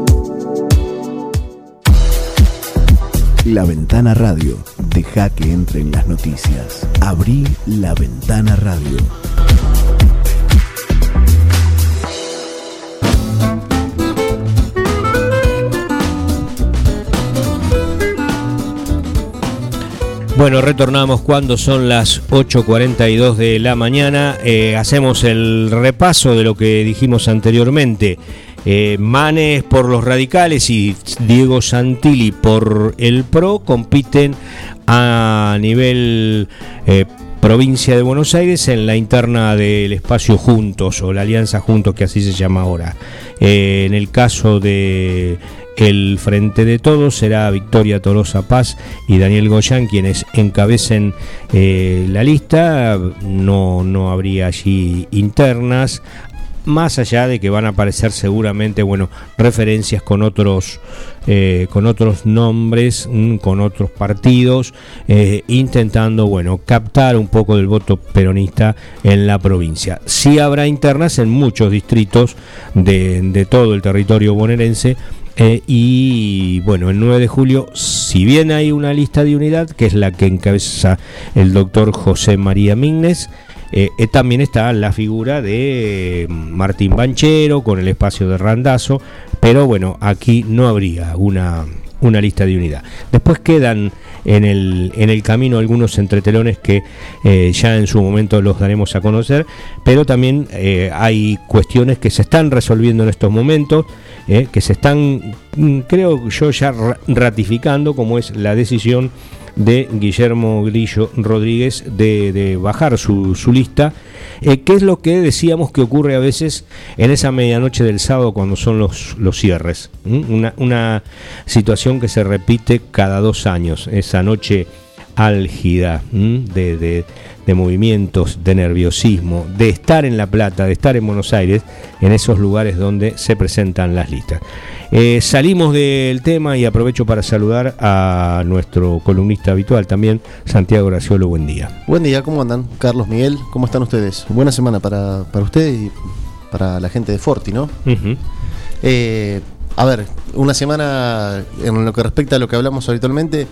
La Ventana Radio. Deja que entren las noticias. Abrí La Ventana Radio. Bueno, retornamos cuando son las 8.42 de la mañana. Eh, hacemos el repaso de lo que dijimos anteriormente. Eh, Manes por los radicales y Diego Santilli por el PRO compiten a nivel eh, provincia de Buenos Aires en la interna del espacio Juntos o la Alianza Juntos que así se llama ahora. Eh, en el caso de el Frente de Todos será Victoria Tolosa Paz y Daniel Goyán quienes encabecen la lista. No, no habría allí internas más allá de que van a aparecer seguramente bueno referencias con otros eh, con otros nombres mm, con otros partidos eh, intentando bueno captar un poco del voto peronista en la provincia. Sí habrá internas en muchos distritos de, todo el territorio bonaerense eh, y bueno, el 9 de julio, si bien hay una lista de unidad, que es la que encabeza el doctor José María Mignes, eh, eh, también está la figura de mm, Martín Banchero con el espacio de Randazo, pero bueno, aquí no habría una, una lista de unidad. Después quedan en el, en el camino algunos entretelones que eh, ya en su momento los daremos a conocer, pero también hay cuestiones que se están resolviendo en estos momentos, que se están, mm, creo yo, ya ratificando, como es la decisión de Guillermo Grillo Rodríguez de, bajar su, lista. Eh, ¿Qué es lo que decíamos que ocurre a veces en esa medianoche del sábado cuando son los, los cierres? Una, una, situación que se repite cada dos años, esa noche álgida de, de, de, movimientos, de nerviosismo, de estar en La Plata, de estar en Buenos Aires, en esos lugares donde se presentan las listas. Eh, salimos del tema y aprovecho para saludar a nuestro columnista habitual también, Santiago Graciolo. Buen día. Buen día, ¿cómo andan? Carlos Miguel, ¿cómo están ustedes? Buena semana para, para ustedes y para la gente de Forti, ¿no? Eh, a ver, una semana en lo que respecta a lo que hablamos habitualmente,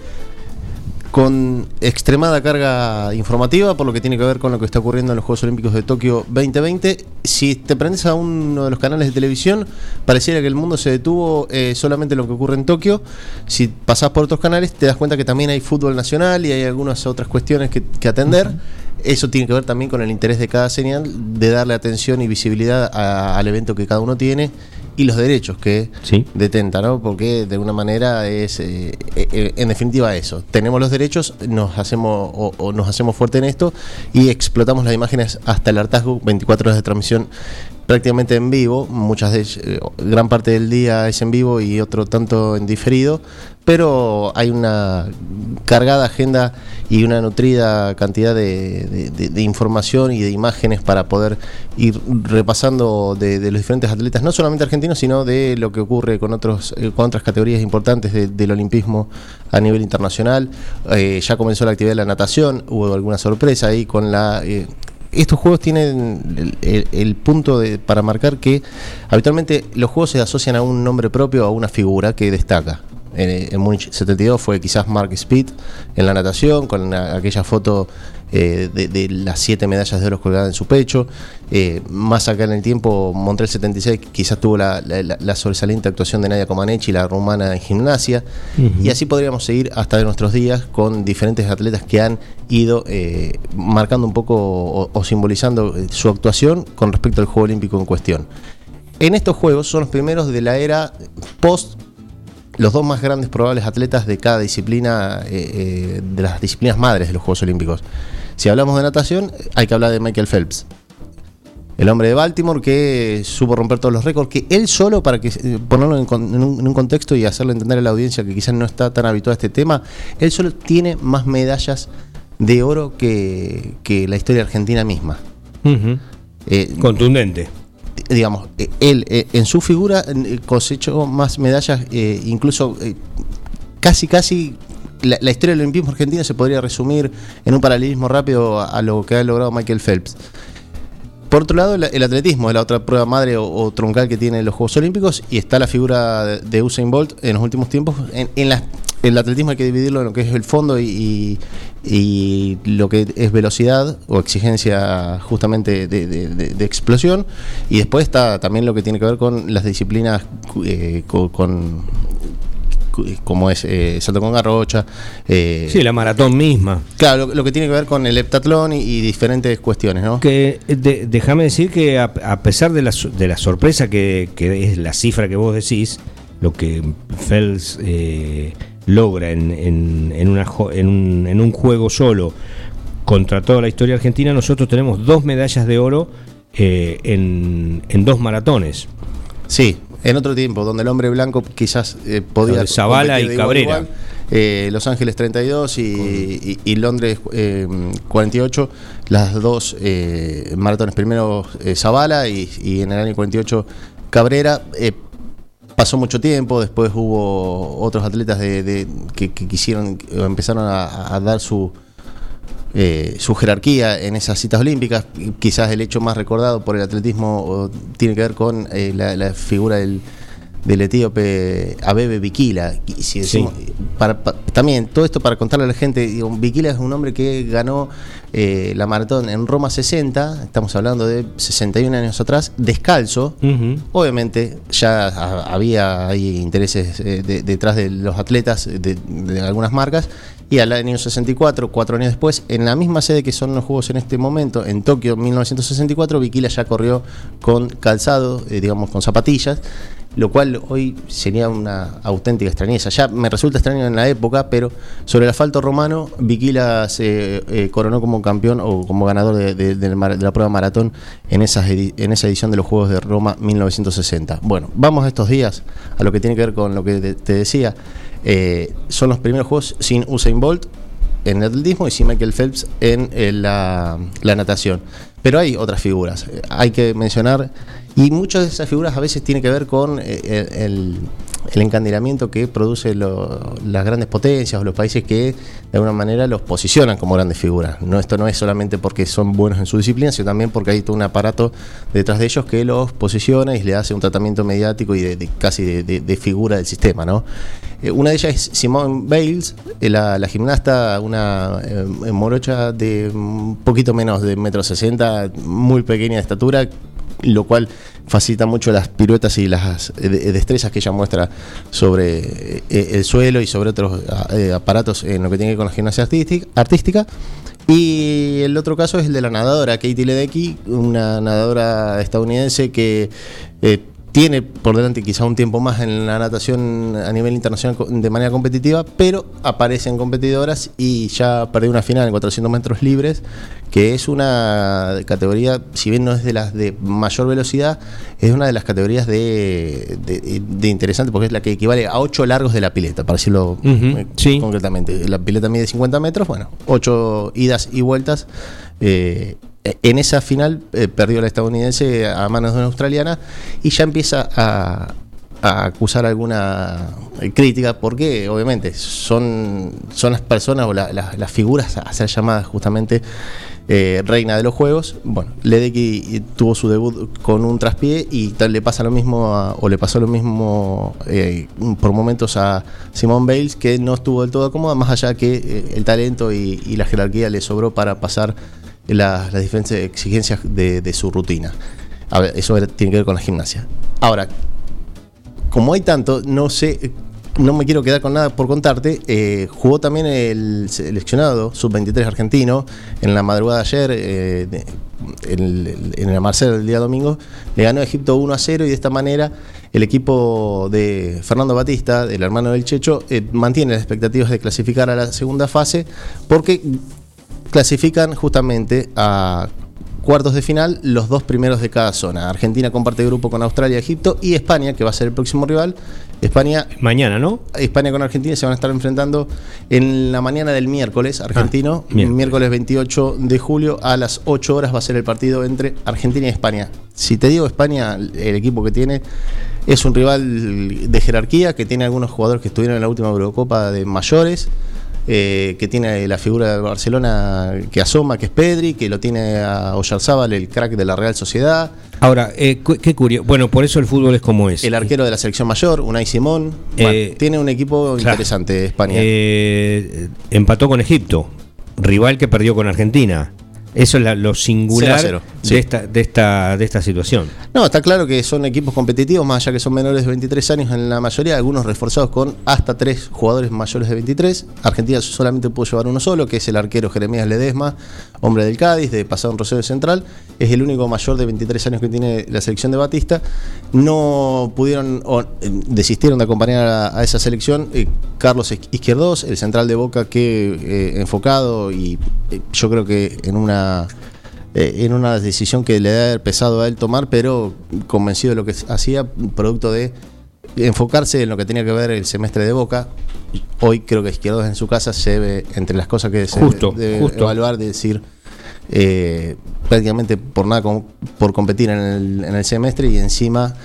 con extremada carga informativa por lo que tiene que ver con lo que está ocurriendo en los Juegos Olímpicos de Tokio 2020. Si te prendes a uno de los canales de televisión, pareciera que el mundo se detuvo eh, solamente en lo que ocurre en Tokio. Si pasás por otros canales, te das cuenta que también hay fútbol nacional y hay algunas otras cuestiones que, atender. Eso tiene que ver también con el interés de cada señal de darle atención y visibilidad al evento que cada uno tiene y los derechos que detenta, ¿no? Porque de alguna manera es, eh, eh, en definitiva, eso. Tenemos los derechos, nos hacemos o, nos hacemos fuerte en esto y explotamos las imágenes hasta el hartazgo, 24 horas de transmisión prácticamente en vivo, muchas de eh, gran parte del día es en vivo y otro tanto en diferido, pero hay una cargada agenda y una nutrida cantidad de, información y de imágenes para poder ir repasando de, los diferentes atletas, no solamente argentinos, sino de lo que ocurre con, otros, eh, con otras categorías importantes del olimpismo a nivel internacional. Eh, ya comenzó la actividad de la natación, hubo alguna sorpresa ahí con la... estos juegos tienen el, punto de, para marcar que habitualmente los juegos se asocian a un nombre propio, a una figura que destaca en, Múnich 72 fue quizás Mark Speed en la natación, con aquella foto eh, de, las siete medallas de oro colgadas en su pecho. Eh, más acá en el tiempo, Montreal 76 quizás tuvo la, sobresaliente actuación de Nadia Comaneci, la rumana en gimnasia. Y así podríamos seguir hasta de nuestros días con diferentes atletas que han ido eh, marcando un poco o, o simbolizando su actuación con respecto al Juego Olímpico en cuestión. En estos Juegos son los primeros de la era post los dos más grandes probables atletas de cada disciplina, eh, eh, de las disciplinas madres de los Juegos Olímpicos. Si hablamos de natación, hay que hablar de Michael Phelps. El hombre de Baltimore que supo romper todos los récords, que él solo, para que eh, ponerlo en, un, contexto y hacerle entender a la audiencia que quizás no está tan habituada a este tema, él solo tiene más medallas de oro que, la historia argentina misma. Contundente digamos, eh, él eh, en su figura eh, cosechó más medallas, incluso casi, casi la, historia del olimpismo argentino se podría resumir en un paralelismo rápido a, lo que ha logrado Michael Phelps. Por otro lado, el, atletismo es la otra prueba madre o, troncal que tienen los Juegos Olímpicos y está la figura de, Usain Bolt en los últimos tiempos en, las el atletismo hay que dividirlo en lo que es el fondo y, y lo que es velocidad o exigencia justamente de, de- de- de explosión. Y después está también lo que tiene que ver con las disciplinas eh, co- con, como es eh, salto con garrocha. eh, Sí, la maratón misma. Claro, lo, lo que tiene que ver con el heptatlón y, y diferentes cuestiones, ¿no? Que eh, de- déjame decir que a, a pesar de la, de la sorpresa que, que es la cifra que vos decís, lo que eh, logra en, en- en una jo- en, un, en un juego solo contra toda la historia argentina, nosotros tenemos dos medallas de oro eh, en, en dos maratones. Sí, en otro tiempo, donde el hombre blanco quizás eh, podía. Zavala y Cabrera. igual. Eh, Los Ángeles 32 y, y- y Londres eh, 48, las dos maratones. Primero Zavala y, y en el año 48 Cabrera. Pasó mucho tiempo, después hubo otros atletas de, que, quisieron, empezaron a, dar su, eh, su jerarquía en esas citas olímpicas. Quizás el hecho más recordado por el atletismo tiene que ver con eh, la figura del, del etíope Abebe Bikila. Si decimos- para- pa- también todo esto para contarle a la gente, digo, Bikila es un hombre que ganó eh, la maratón en Roma 60, estamos hablando de 61 años atrás, descalzo. Obviamente ya ha- había ahí intereses eh, de- detrás de los atletas de, de algunas marcas. Y al año 64, cuatro años después, en la misma sede que son los Juegos en este momento, en Tokio 1964, Bikila ya corrió con calzado, eh, digamos con zapatillas, lo cual hoy sería una auténtica extrañeza. Ya me resulta extraño en la época, pero sobre el asfalto romano, Bikila se eh, coronó como campeón o como ganador de, la prueba maratón en, esas en esa edición de los Juegos de Roma 1960. Bueno, vamos a estos días a lo que tiene que ver con lo que te, decía. Eh, son los primeros Juegos sin Usain Bolt en el atletismo y sin Michael Phelps en, eh, la, natación. Pero hay otras figuras, eh, hay que mencionar, y muchas de esas figuras a veces tienen que ver con eh, el, el- encandilamiento que produce las grandes potencias o los países que de alguna manera los posicionan como grandes figuras. No, esto no es solamente porque son buenos en su disciplina, sino también porque hay todo un aparato detrás de ellos que los posiciona y le hace un tratamiento mediático y de, casi de, figura del sistema, ¿no? Eh, una de ellas es Simone Bales, eh, la, la gimnasta, una eh, morocha de un poquito menos de metro sesenta, muy pequeña de estatura, lo cual facilita mucho las piruetas y las eh, de- destrezas que ella muestra sobre eh, el suelo y sobre otros eh, aparatos en lo que tiene que ver con la gimnasia artística. Y el otro caso es el de la nadadora Katie Ledecky, una nadadora estadounidense que eh, tiene por delante quizá un tiempo más en la natación a nivel internacional de manera competitiva, pero aparecen competidoras y ya perdió una final en 400 metros libres, que es una categoría, si bien no es de las de mayor velocidad, es una de las categorías de, de- de interesante, porque es la que equivale a 8 largos de la pileta, para decirlo eh, concretamente. La pileta mide 50 metros, bueno, 8 idas y vueltas. eh, en esa final eh, perdió la estadounidense a manos de una australiana y ya empieza a, acusar alguna eh, crítica porque obviamente son, son las personas o la- la- las figuras a ser llamadas justamente eh, reina de los juegos. Bueno, Ledecky tuvo su debut con un traspié y tal, le pasa lo mismo a- o le pasó lo mismo eh, por momentos a Simone Bales que no estuvo del todo cómoda, más allá que eh, el talento y la jerarquía le sobró para pasar las, diferentes exigencias de, su rutina. Eso tiene que ver con la gimnasia. Ahora, como hay tanto, no sé, no me quiero quedar con nada por contarte. eh, jugó también el seleccionado sub-23 argentino en la madrugada de ayer, eh, en, en el Marcelo el día domingo. Le ganó a Egipto 1 a 0 y de esta manera el equipo de Fernando Batista, el hermano del Checho, eh, mantiene las expectativas de clasificar a la segunda fase porque clasifican justamente a cuartos de final los dos primeros de cada zona. Argentina comparte grupo con Australia, Egipto y España, que va a ser el próximo rival. España. Mañana, ¿no? España con Argentina se van a estar enfrentando en la mañana del miércoles argentino. miércoles. miércoles 28 de julio a las 8 horas va a ser el partido entre Argentina y España. Si te digo España, el equipo que tiene es un rival de jerarquía que tiene algunos jugadores que estuvieron en la última Eurocopa de mayores. Eh, que tiene la figura de Barcelona que asoma, que es Pedri, que lo tiene a Oyarzábal, el crack de la Real Sociedad. Ahora, eh, qué curioso. Bueno, por eso el fútbol es como es. El arquero de la selección mayor, Unai Simón. Eh, tiene un equipo Claro. interesante, España. Eh, empató con Egipto, rival que perdió con Argentina. Eso es la- lo singular 0 a 0, sí. de, esta, de, esta, de esta situación. No, está claro que son equipos competitivos, más allá que son menores de 23 años en la mayoría, algunos reforzados con hasta tres jugadores mayores de 23. Argentina solamente pudo llevar uno solo, que es el arquero Jeremías Ledesma, hombre del Cádiz, de pasado en Rosario Central. Es el único mayor de 23 años que tiene la selección de Batista. No pudieron o eh, desistieron de acompañar a, esa selección eh, Carlos Izquierdos, el central de Boca que eh, enfocado y yo creo que en una en una decisión que le haber pesado a él tomar, pero convencido de lo que hacía, producto de enfocarse en lo que tenía que ver el semestre de Boca. Hoy creo que Izquierdos en su casa se ve entre las cosas que se Justo, debe justo. evaluar, de decir eh, prácticamente por nada com- por competir en el, en el semestre y encima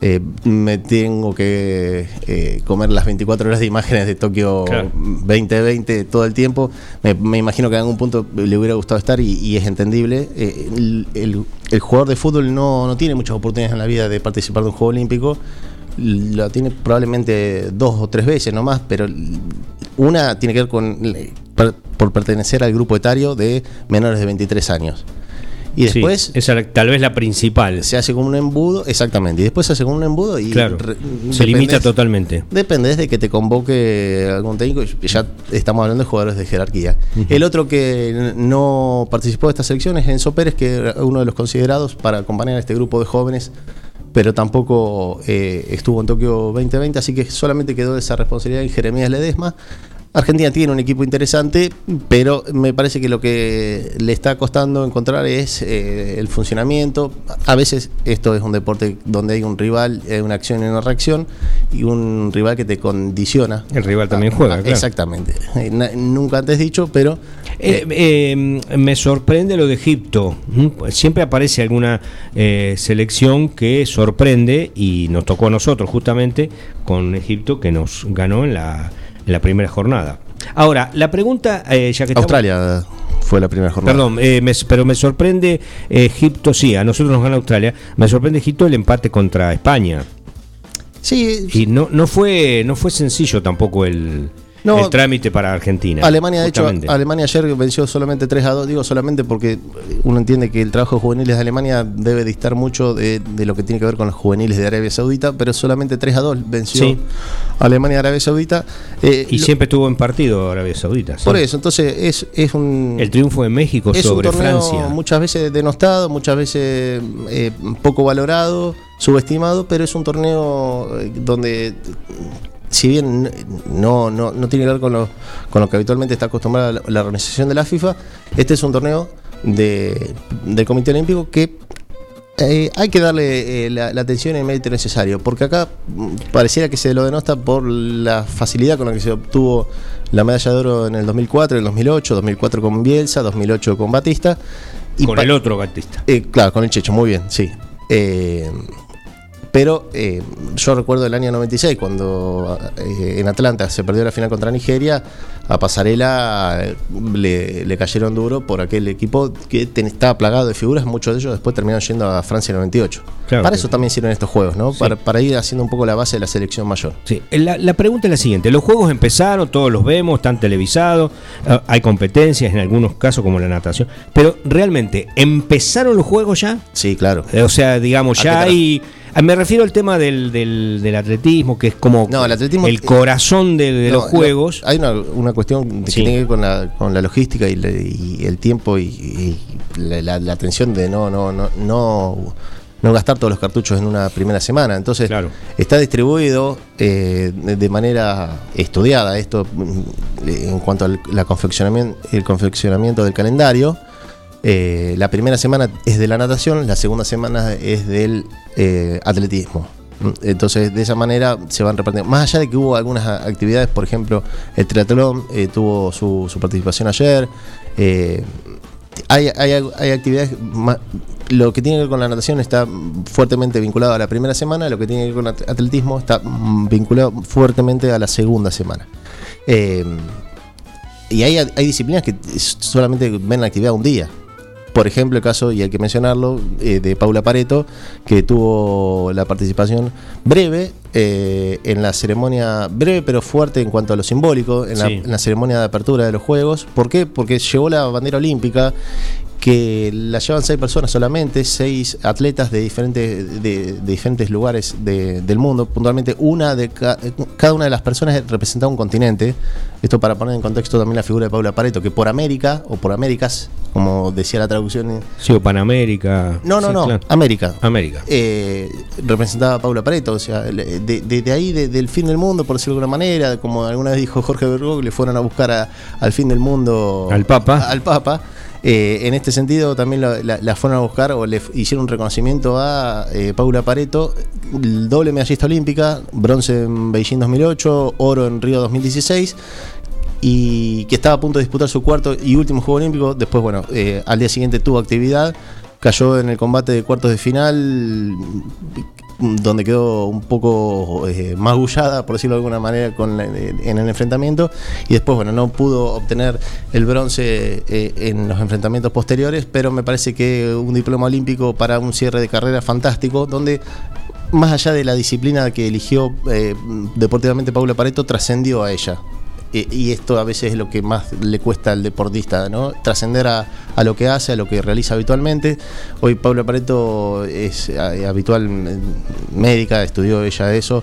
eh, me tengo que eh, comer las 24 horas de imágenes de Tokio Claro. 2020 todo el tiempo. Me, me imagino que en algún punto le hubiera gustado estar y, y es entendible. Eh, el, el- el jugador de fútbol no, no tiene muchas oportunidades en la vida de participar de un juego olímpico. Lo tiene probablemente dos o tres veces nomás, pero una tiene que ver con por pertenecer al grupo etario de menores de 23 años. Y Sí, después esa es tal vez la principal. se hace con un embudo, exactamente, y después se hace con un embudo y Claro, re- se limita totalmente. Depende de que te convoque algún técnico, ya estamos hablando de jugadores de jerarquía. El otro que no participó de esta selección es Enzo Pérez, que era uno de los considerados para acompañar a este grupo de jóvenes, pero tampoco eh, estuvo en Tokio 2020, así que solamente quedó esa responsabilidad en Jeremías Ledesma. Argentina tiene un equipo interesante, pero me parece que lo que le está costando encontrar es eh, el funcionamiento. A veces esto es un deporte donde hay un rival, hay una acción y una reacción, y un rival que te condiciona. El rival también juega, claro. Exactamente. Eh, Nunca antes dicho, pero Eh, eh, me sorprende lo de Egipto. Siempre aparece alguna eh, selección que sorprende y nos tocó a nosotros justamente con Egipto que nos ganó en la, en la primera jornada. Ahora, la pregunta, eh, ya que estamos- Australia fue la primera jornada. Perdón, eh, me- pero me sorprende Egipto, sí, a nosotros nos gana Australia, me sorprende Egipto el empate contra España. Sí, Y no, no fue no fue sencillo tampoco el, No. el trámite para Argentina. Alemania, de hecho, justamente. Alemania ayer venció solamente 3 a 2. Digo solamente porque uno entiende que el trabajo de juveniles de Alemania debe distar mucho de, de lo que tiene que ver con los juveniles de Arabia Saudita, pero solamente 3 a 2 venció Sí. Alemania a Arabia Saudita. Eh, y lo- siempre estuvo en partido Arabia Saudita. sí. por eso, entonces es, es un. El triunfo de México es sobre un torneo Francia. muchas veces denostado, muchas veces eh, poco valorado, subestimado, pero es un torneo eh, donde, si bien no, no, no tiene que ver con lo, con lo que habitualmente está acostumbrada la, la organización de la FIFA, este es un torneo de, del Comité Olímpico que eh, hay que darle eh, la, la atención y el mérito necesario, porque acá mm, pareciera que se lo denosta por la facilidad con la que se obtuvo la medalla de oro en el 2004, el 2008, 2004 con Bielsa, 2008 con Batista. con pa- el otro Batista. eh, claro, con el Checho, muy bien, sí. Eh, pero eh, yo recuerdo el año 96, cuando eh, en Atlanta se perdió la final contra Nigeria, a Pasarela eh, le, le cayeron duro por aquel equipo que ten- estaba plagado de figuras, muchos de ellos después terminaron yendo a Francia en el 98. Claro para que eso también sirven estos juegos, ¿no? Sí. Para, para ir haciendo un poco la base de la selección mayor. Sí, la, la pregunta es la siguiente: los juegos empezaron, todos los vemos, están televisados, eh, hay competencias en algunos casos como la natación, pero realmente, ¿empezaron los juegos ya? Sí, claro. Eh, O sea, digamos, ¿A ya hay. Ah, Me refiero al tema del, del, del atletismo, que es como No, el atletismo- corazón de, de No, los juegos. hay una, una cuestión que Sí. tiene que ver con la, con la logística y, le- y el tiempo y, y la, la- la atención de no, no, no, no, no gastar todos los cartuchos en una primera semana. Entonces, Claro. está distribuido eh, de de manera estudiada esto mm, en cuanto al la confeccionamiento, el confeccionamiento del calendario. Eh, la primera semana es de la natación, la segunda semana es del eh, atletismo. Mm, Entonces, de esa manera se van repartiendo. Más allá de que hubo algunas actividades, por ejemplo, el triatlón eh, tuvo su, participación ayer. hay, actividades. ma- Lo que tiene que ver con la natación está fuertemente vinculado a la primera semana, lo que tiene que ver con at- atletismo está mm, vinculado fuertemente a la segunda semana. Y hay, hay disciplinas que solamente ven la actividad un día. Por ejemplo, el caso, y hay que mencionarlo, eh, de Paula Pareto, que tuvo la participación breve eh, en la ceremonia, breve pero fuerte en cuanto a lo simbólico, en, la, en la ceremonia de apertura de los Juegos. ¿Por qué? Porque llevó la bandera olímpica que la llevan seis personas solamente, seis atletas de diferentes, de, de diferentes lugares de- del mundo. Puntualmente, una de ca- cada una de las personas representaba un continente. Esto para poner en contexto también la figura de Paula Pareto, que por América, o por Américas, como decía la traducción. Sí, o Panamérica. No, no, Sí, no, claro. América. América. Eh, representaba a Paula Pareto, o sea, de, de- ahí, de- del fin del mundo, por decirlo de alguna manera, como alguna vez dijo Jorge Bergoglio, le fueron a buscar a- al fin del mundo Al Papa. Al Papa. Eh, en este sentido también la, la- la fueron a buscar o le hicieron un reconocimiento a eh, Paula Pareto, doble medallista olímpica, bronce en Beijing 2008, oro en Río 2016 y que estaba a punto de disputar su cuarto y último Juego Olímpico. Después, bueno, eh, al día siguiente tuvo actividad, cayó en el combate de cuartos de final, donde quedó un poco eh, magullada, por decirlo de alguna manera, la- en el enfrentamiento. Y después, bueno, no pudo obtener el bronce eh, en los enfrentamientos posteriores, pero me parece que un diploma olímpico para un cierre de carrera fantástico, donde más allá de la disciplina que eligió eh, deportivamente Paula Pareto, trascendió a ella. Y esto a veces es lo que más le cuesta al deportista, ¿no? Trascender a, a lo que hace, a lo que realiza habitualmente. Hoy Paula Pareto es habitual eh, médica, estudió ella eso,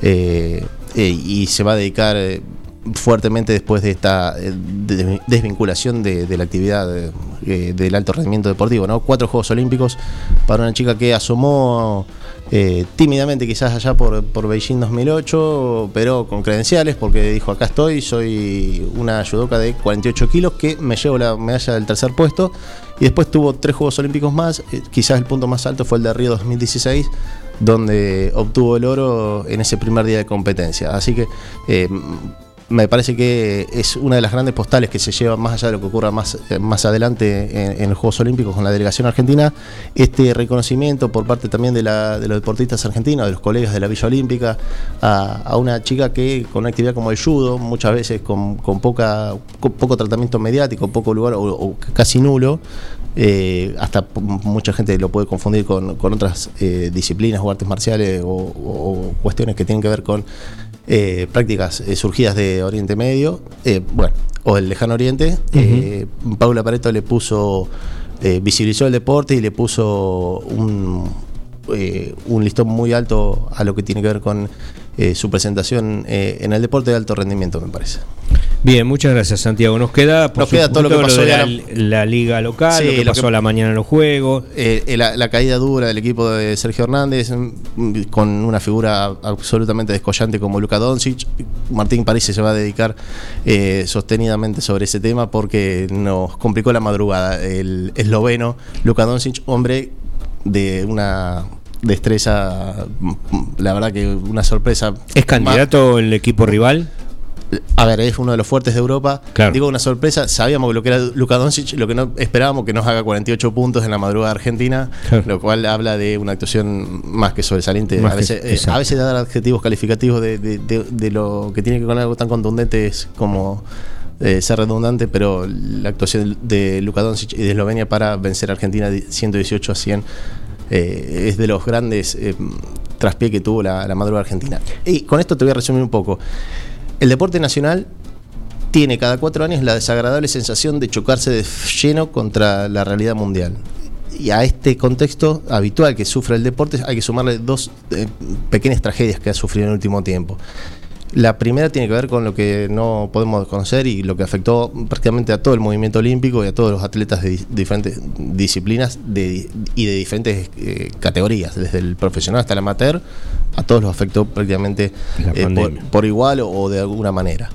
eh, eh, y se va a dedicar fuertemente después de esta eh, de- desvinculación de, la actividad eh, eh, del alto rendimiento deportivo, ¿no? Cuatro Juegos Olímpicos para una chica que asomó tímidamente quizás allá por, Beijing 2008, pero con credenciales, porque dijo, acá estoy, soy una judoka de 48 kilos que me llevo la medalla del tercer puesto, y después tuvo tres Juegos Olímpicos más, quizás el punto más alto fue el de Río 2016, donde obtuvo el oro en ese primer día de competencia. Así que me parece que es una de las grandes postales que se lleva más allá de lo que ocurra más, eh, más adelante en, los Juegos Olímpicos con la delegación argentina, este reconocimiento por parte también de, la- de los deportistas argentinos, de los colegas de la Villa Olímpica, a, una chica que con una actividad como el judo, muchas veces con, con poca, poco tratamiento mediático, poco lugar o, casi nulo, eh, hasta mucha gente lo puede confundir con, con otras eh, disciplinas o artes marciales o cuestiones que tienen que ver con eh, prácticas eh, surgidas de Oriente Medio, eh, bueno, o del Lejano Oriente. Paula Pareto le puso, visibilizó el deporte y le puso un, un listón muy alto a lo que tiene que ver con eh, su presentación eh, en el deporte de alto rendimiento, me parece. Bien, muchas gracias Santiago. Nos queda, por Nos queda todo lo que pasó de la, liga local, Sí, lo que lo pasó que- a la mañana en los juegos. Eh, la, la caída dura del equipo de Sergio Hernández, mm, con una figura absolutamente descollante como Luka Doncic. Martín París se va a dedicar sostenidamente sobre ese tema porque nos complicó la madrugada. El esloveno Luka Doncic, hombre de una destreza, la verdad que una sorpresa. ¿Es candidato el equipo rival? A ver, es uno de los fuertes de Europa. Claro. Digo una sorpresa, sabíamos que lo que era Luka Doncic, lo que no esperábamos que nos haga 48 puntos en la madrugada argentina, Claro. lo cual habla de una actuación más que sobresaliente. Más a, que- veces, eh, exacto. a veces dar adjetivos calificativos de, de- de- de lo que tiene que ver con algo tan contundente es como eh, ser redundante, pero la actuación de Luka Doncic y de Eslovenia para vencer a Argentina de 118 a 100 eh, es de los grandes eh, traspié que tuvo la, madrugada argentina. Y con esto te voy a resumir un poco. El deporte nacional tiene cada cuatro años la desagradable sensación de chocarse de lleno contra la realidad mundial. Y a este contexto habitual que sufre el deporte hay que sumarle dos eh, pequeñas tragedias que ha sufrido en el último tiempo. La primera tiene que ver con lo que no podemos conocer y lo que afectó prácticamente a todo el movimiento olímpico y a todos los atletas de di- diferentes disciplinas de- y de diferentes eh, categorías, desde el profesional hasta el amateur, a todos los afectó prácticamente eh, por, igual o, o de alguna manera.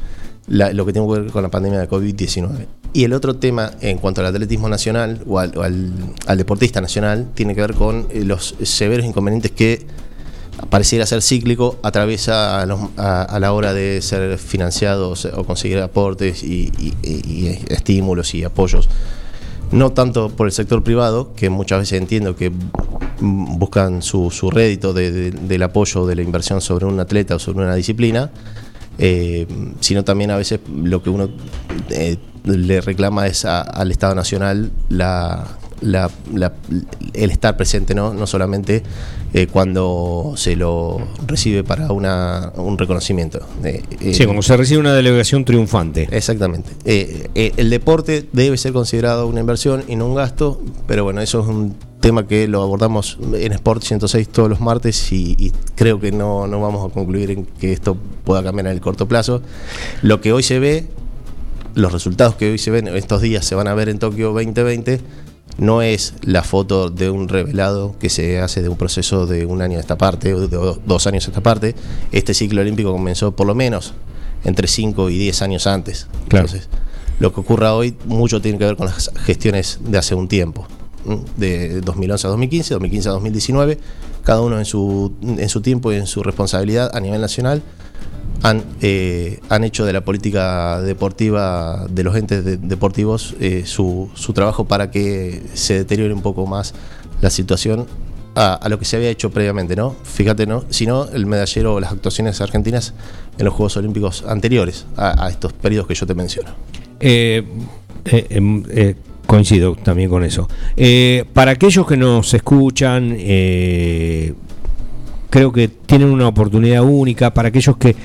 La- lo que tiene que ver con la pandemia de COVID-19. Y el otro tema, en cuanto al atletismo nacional o al, o al- al deportista nacional, tiene que ver con eh, los severos inconvenientes que pareciera ser cíclico, atraviesa a, la hora de ser financiados o conseguir aportes y, estímulos y apoyos. No tanto por el sector privado, que muchas veces entiendo que buscan su, su rédito de- de- del apoyo de la inversión sobre un atleta o sobre una disciplina, eh, sino también a veces lo que uno eh, le reclama es al Estado Nacional el estar presente, ¿no? No solamente eh, cuando se lo recibe para una, un reconocimiento. Eh, eh, Sí, como se recibe una delegación triunfante. Exactamente. El deporte debe ser considerado una inversión y no un gasto, pero bueno, eso es un tema que lo abordamos en Sport 106 todos los martes y, y creo que no, no vamos a concluir en que esto pueda cambiar en el corto plazo. Lo que hoy se ve, los resultados que hoy se ven, estos días se van a ver en Tokio 2020, no es la foto de un revelado que se hace de un proceso de un año a esta parte, o de do- dos años a esta parte. Este ciclo olímpico comenzó por lo menos entre 5 y 10 años antes. Claro. Entonces, lo que ocurra hoy mucho tiene que ver con las gestiones de hace un tiempo, de 2011 a 2015, 2015 a 2019, cada uno en su, en su tiempo y en su responsabilidad a nivel nacional han, eh, han hecho de la política deportiva de los entes de- deportivos eh, su, su trabajo para que se deteriore un poco más la situación a, lo que se había hecho previamente, ¿no? Fíjate, ¿no? Si no, el medallero o las actuaciones argentinas en los Juegos Olímpicos anteriores a, estos periodos que yo te menciono. Eh, em, coincido también con eso. Para aquellos que nos escuchan, creo que tienen una oportunidad única. Para aquellos que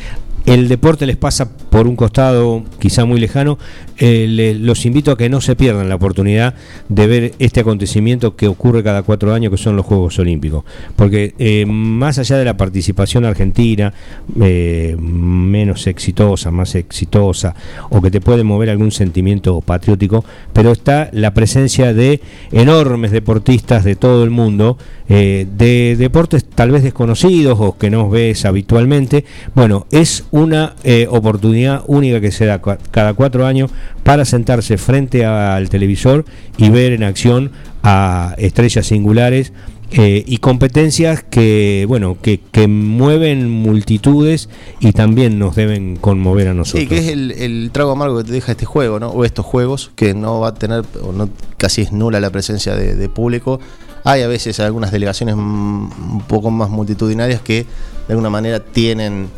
el deporte les pasa por un costado quizá muy lejano, eh, le- los invito a que no se pierdan la oportunidad de ver este acontecimiento que ocurre cada cuatro años, que son los Juegos Olímpicos. Porque eh, más allá de la participación argentina, eh, menos exitosa, más exitosa, o que te puede mover algún sentimiento patriótico, pero está la presencia de enormes deportistas de todo el mundo, eh, de deportes tal vez desconocidos o que no ves habitualmente. Bueno, es una eh, oportunidad única que se da cada cuatro años para sentarse frente al televisor y ver en acción a estrellas singulares eh, y competencias que bueno que, que mueven multitudes y también nos deben conmover a nosotros. Sí, que es el, el trago amargo que te deja este juego, ¿no? O estos juegos, que no va a tener, o no, casi es nula la presencia de, de público. Hay a veces algunas delegaciones un poco más multitudinarias que de alguna manera tienen,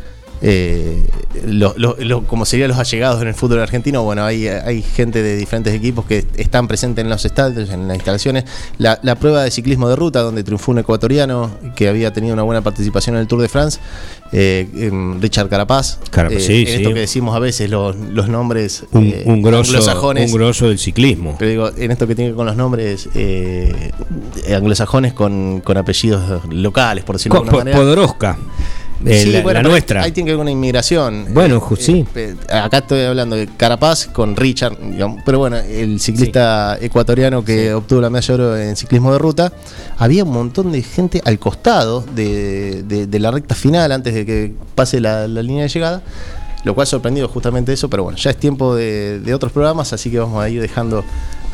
eh, lo- lo- lo- como serían los allegados en el fútbol argentino, bueno, hay, hay gente de diferentes equipos que están presentes en los estadios, en las instalaciones. La, la prueba de ciclismo de ruta, donde triunfó un ecuatoriano que había tenido una buena participación en el Tour de France, eh, em, Richard Carapaz. Carapaz, Eh, sí, en esto que decimos a veces los, los nombres un, eh, un grosso, anglosajones. un grosso del ciclismo. Pero digo, en esto que tiene que ver con los nombres eh, anglosajones con, con apellidos locales, por decirlo Co- de alguna manera. Podoroska, eh, Sí, la, bueno, la pero nuestra. Ahí tiene que ver con la inmigración. Bueno, ju- sí. eh, acá estoy hablando de Carapaz con Richard, digamos, pero bueno, el ciclista ecuatoriano que obtuvo la medalla de oro en ciclismo de ruta, había un montón de gente al costado de, de- de la recta final antes de que pase la, la línea de llegada. Lo cual sorprendido justamente eso, pero bueno, ya es tiempo de, de otros programas, así que vamos a ir dejando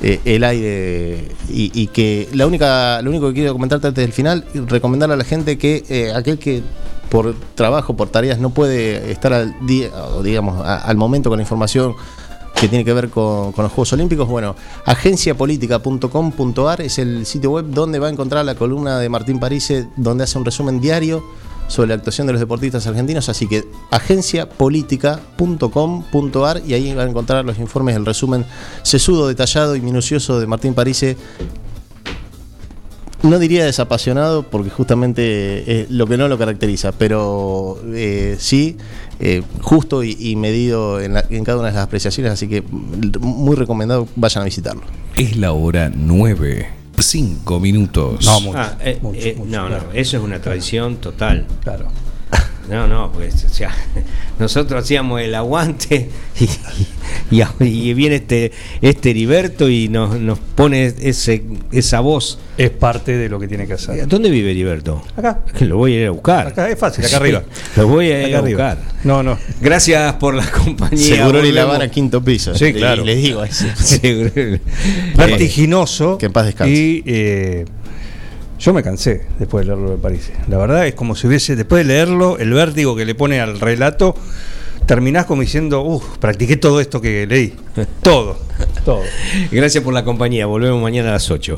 eh, el aire y, y que la única, lo único que quiero comentarte antes del final, recomendarle a la gente que eh, aquel que por trabajo, por tareas, no puede estar al día, digamos, al momento con la información que tiene que ver con, los Juegos Olímpicos, bueno, agenciapolitica.com.ar es el sitio web donde va a encontrar la columna de Martín Parise, donde hace un resumen diario sobre la actuación de los deportistas argentinos, así que agenciapolitica.com.ar y ahí van a encontrar los informes, el resumen sesudo, detallado y minucioso de Martín Parise. No diría desapasionado porque justamente es lo que no lo caracteriza, pero eh, sí eh, justo y, y medido en, la- en cada una de las apreciaciones, así que muy recomendado vayan a visitarlo. Es la hora 9, 5 minutos. No, mucho. Ah, eh, mucho, eh, mucho, no, claro. no, eso es una tradición total. Claro. No, no, pues, o sea, nosotros hacíamos el aguante y, y- y viene este, este Heriberto y nos, nos pone ese, esa voz. Es parte de lo que tiene que hacer. ¿Dónde vive Heriberto? Acá. Lo voy a ir a buscar. Acá es fácil, acá Sí, arriba. Lo voy a ir Acá a arriba. buscar. No, no. Gracias por la compañía. Seguro y la van a quinto piso. Sí, claro. Les digo eso. Vertiginoso. que en paz descanse. Y eh, yo me cansé después de leerlo de París. La verdad es como si hubiese, después de leerlo, el vértigo que le pone al relato, terminás como diciendo, uff, practiqué todo esto que leí. Todo, todo. Gracias por la compañía. Volvemos mañana a las 8.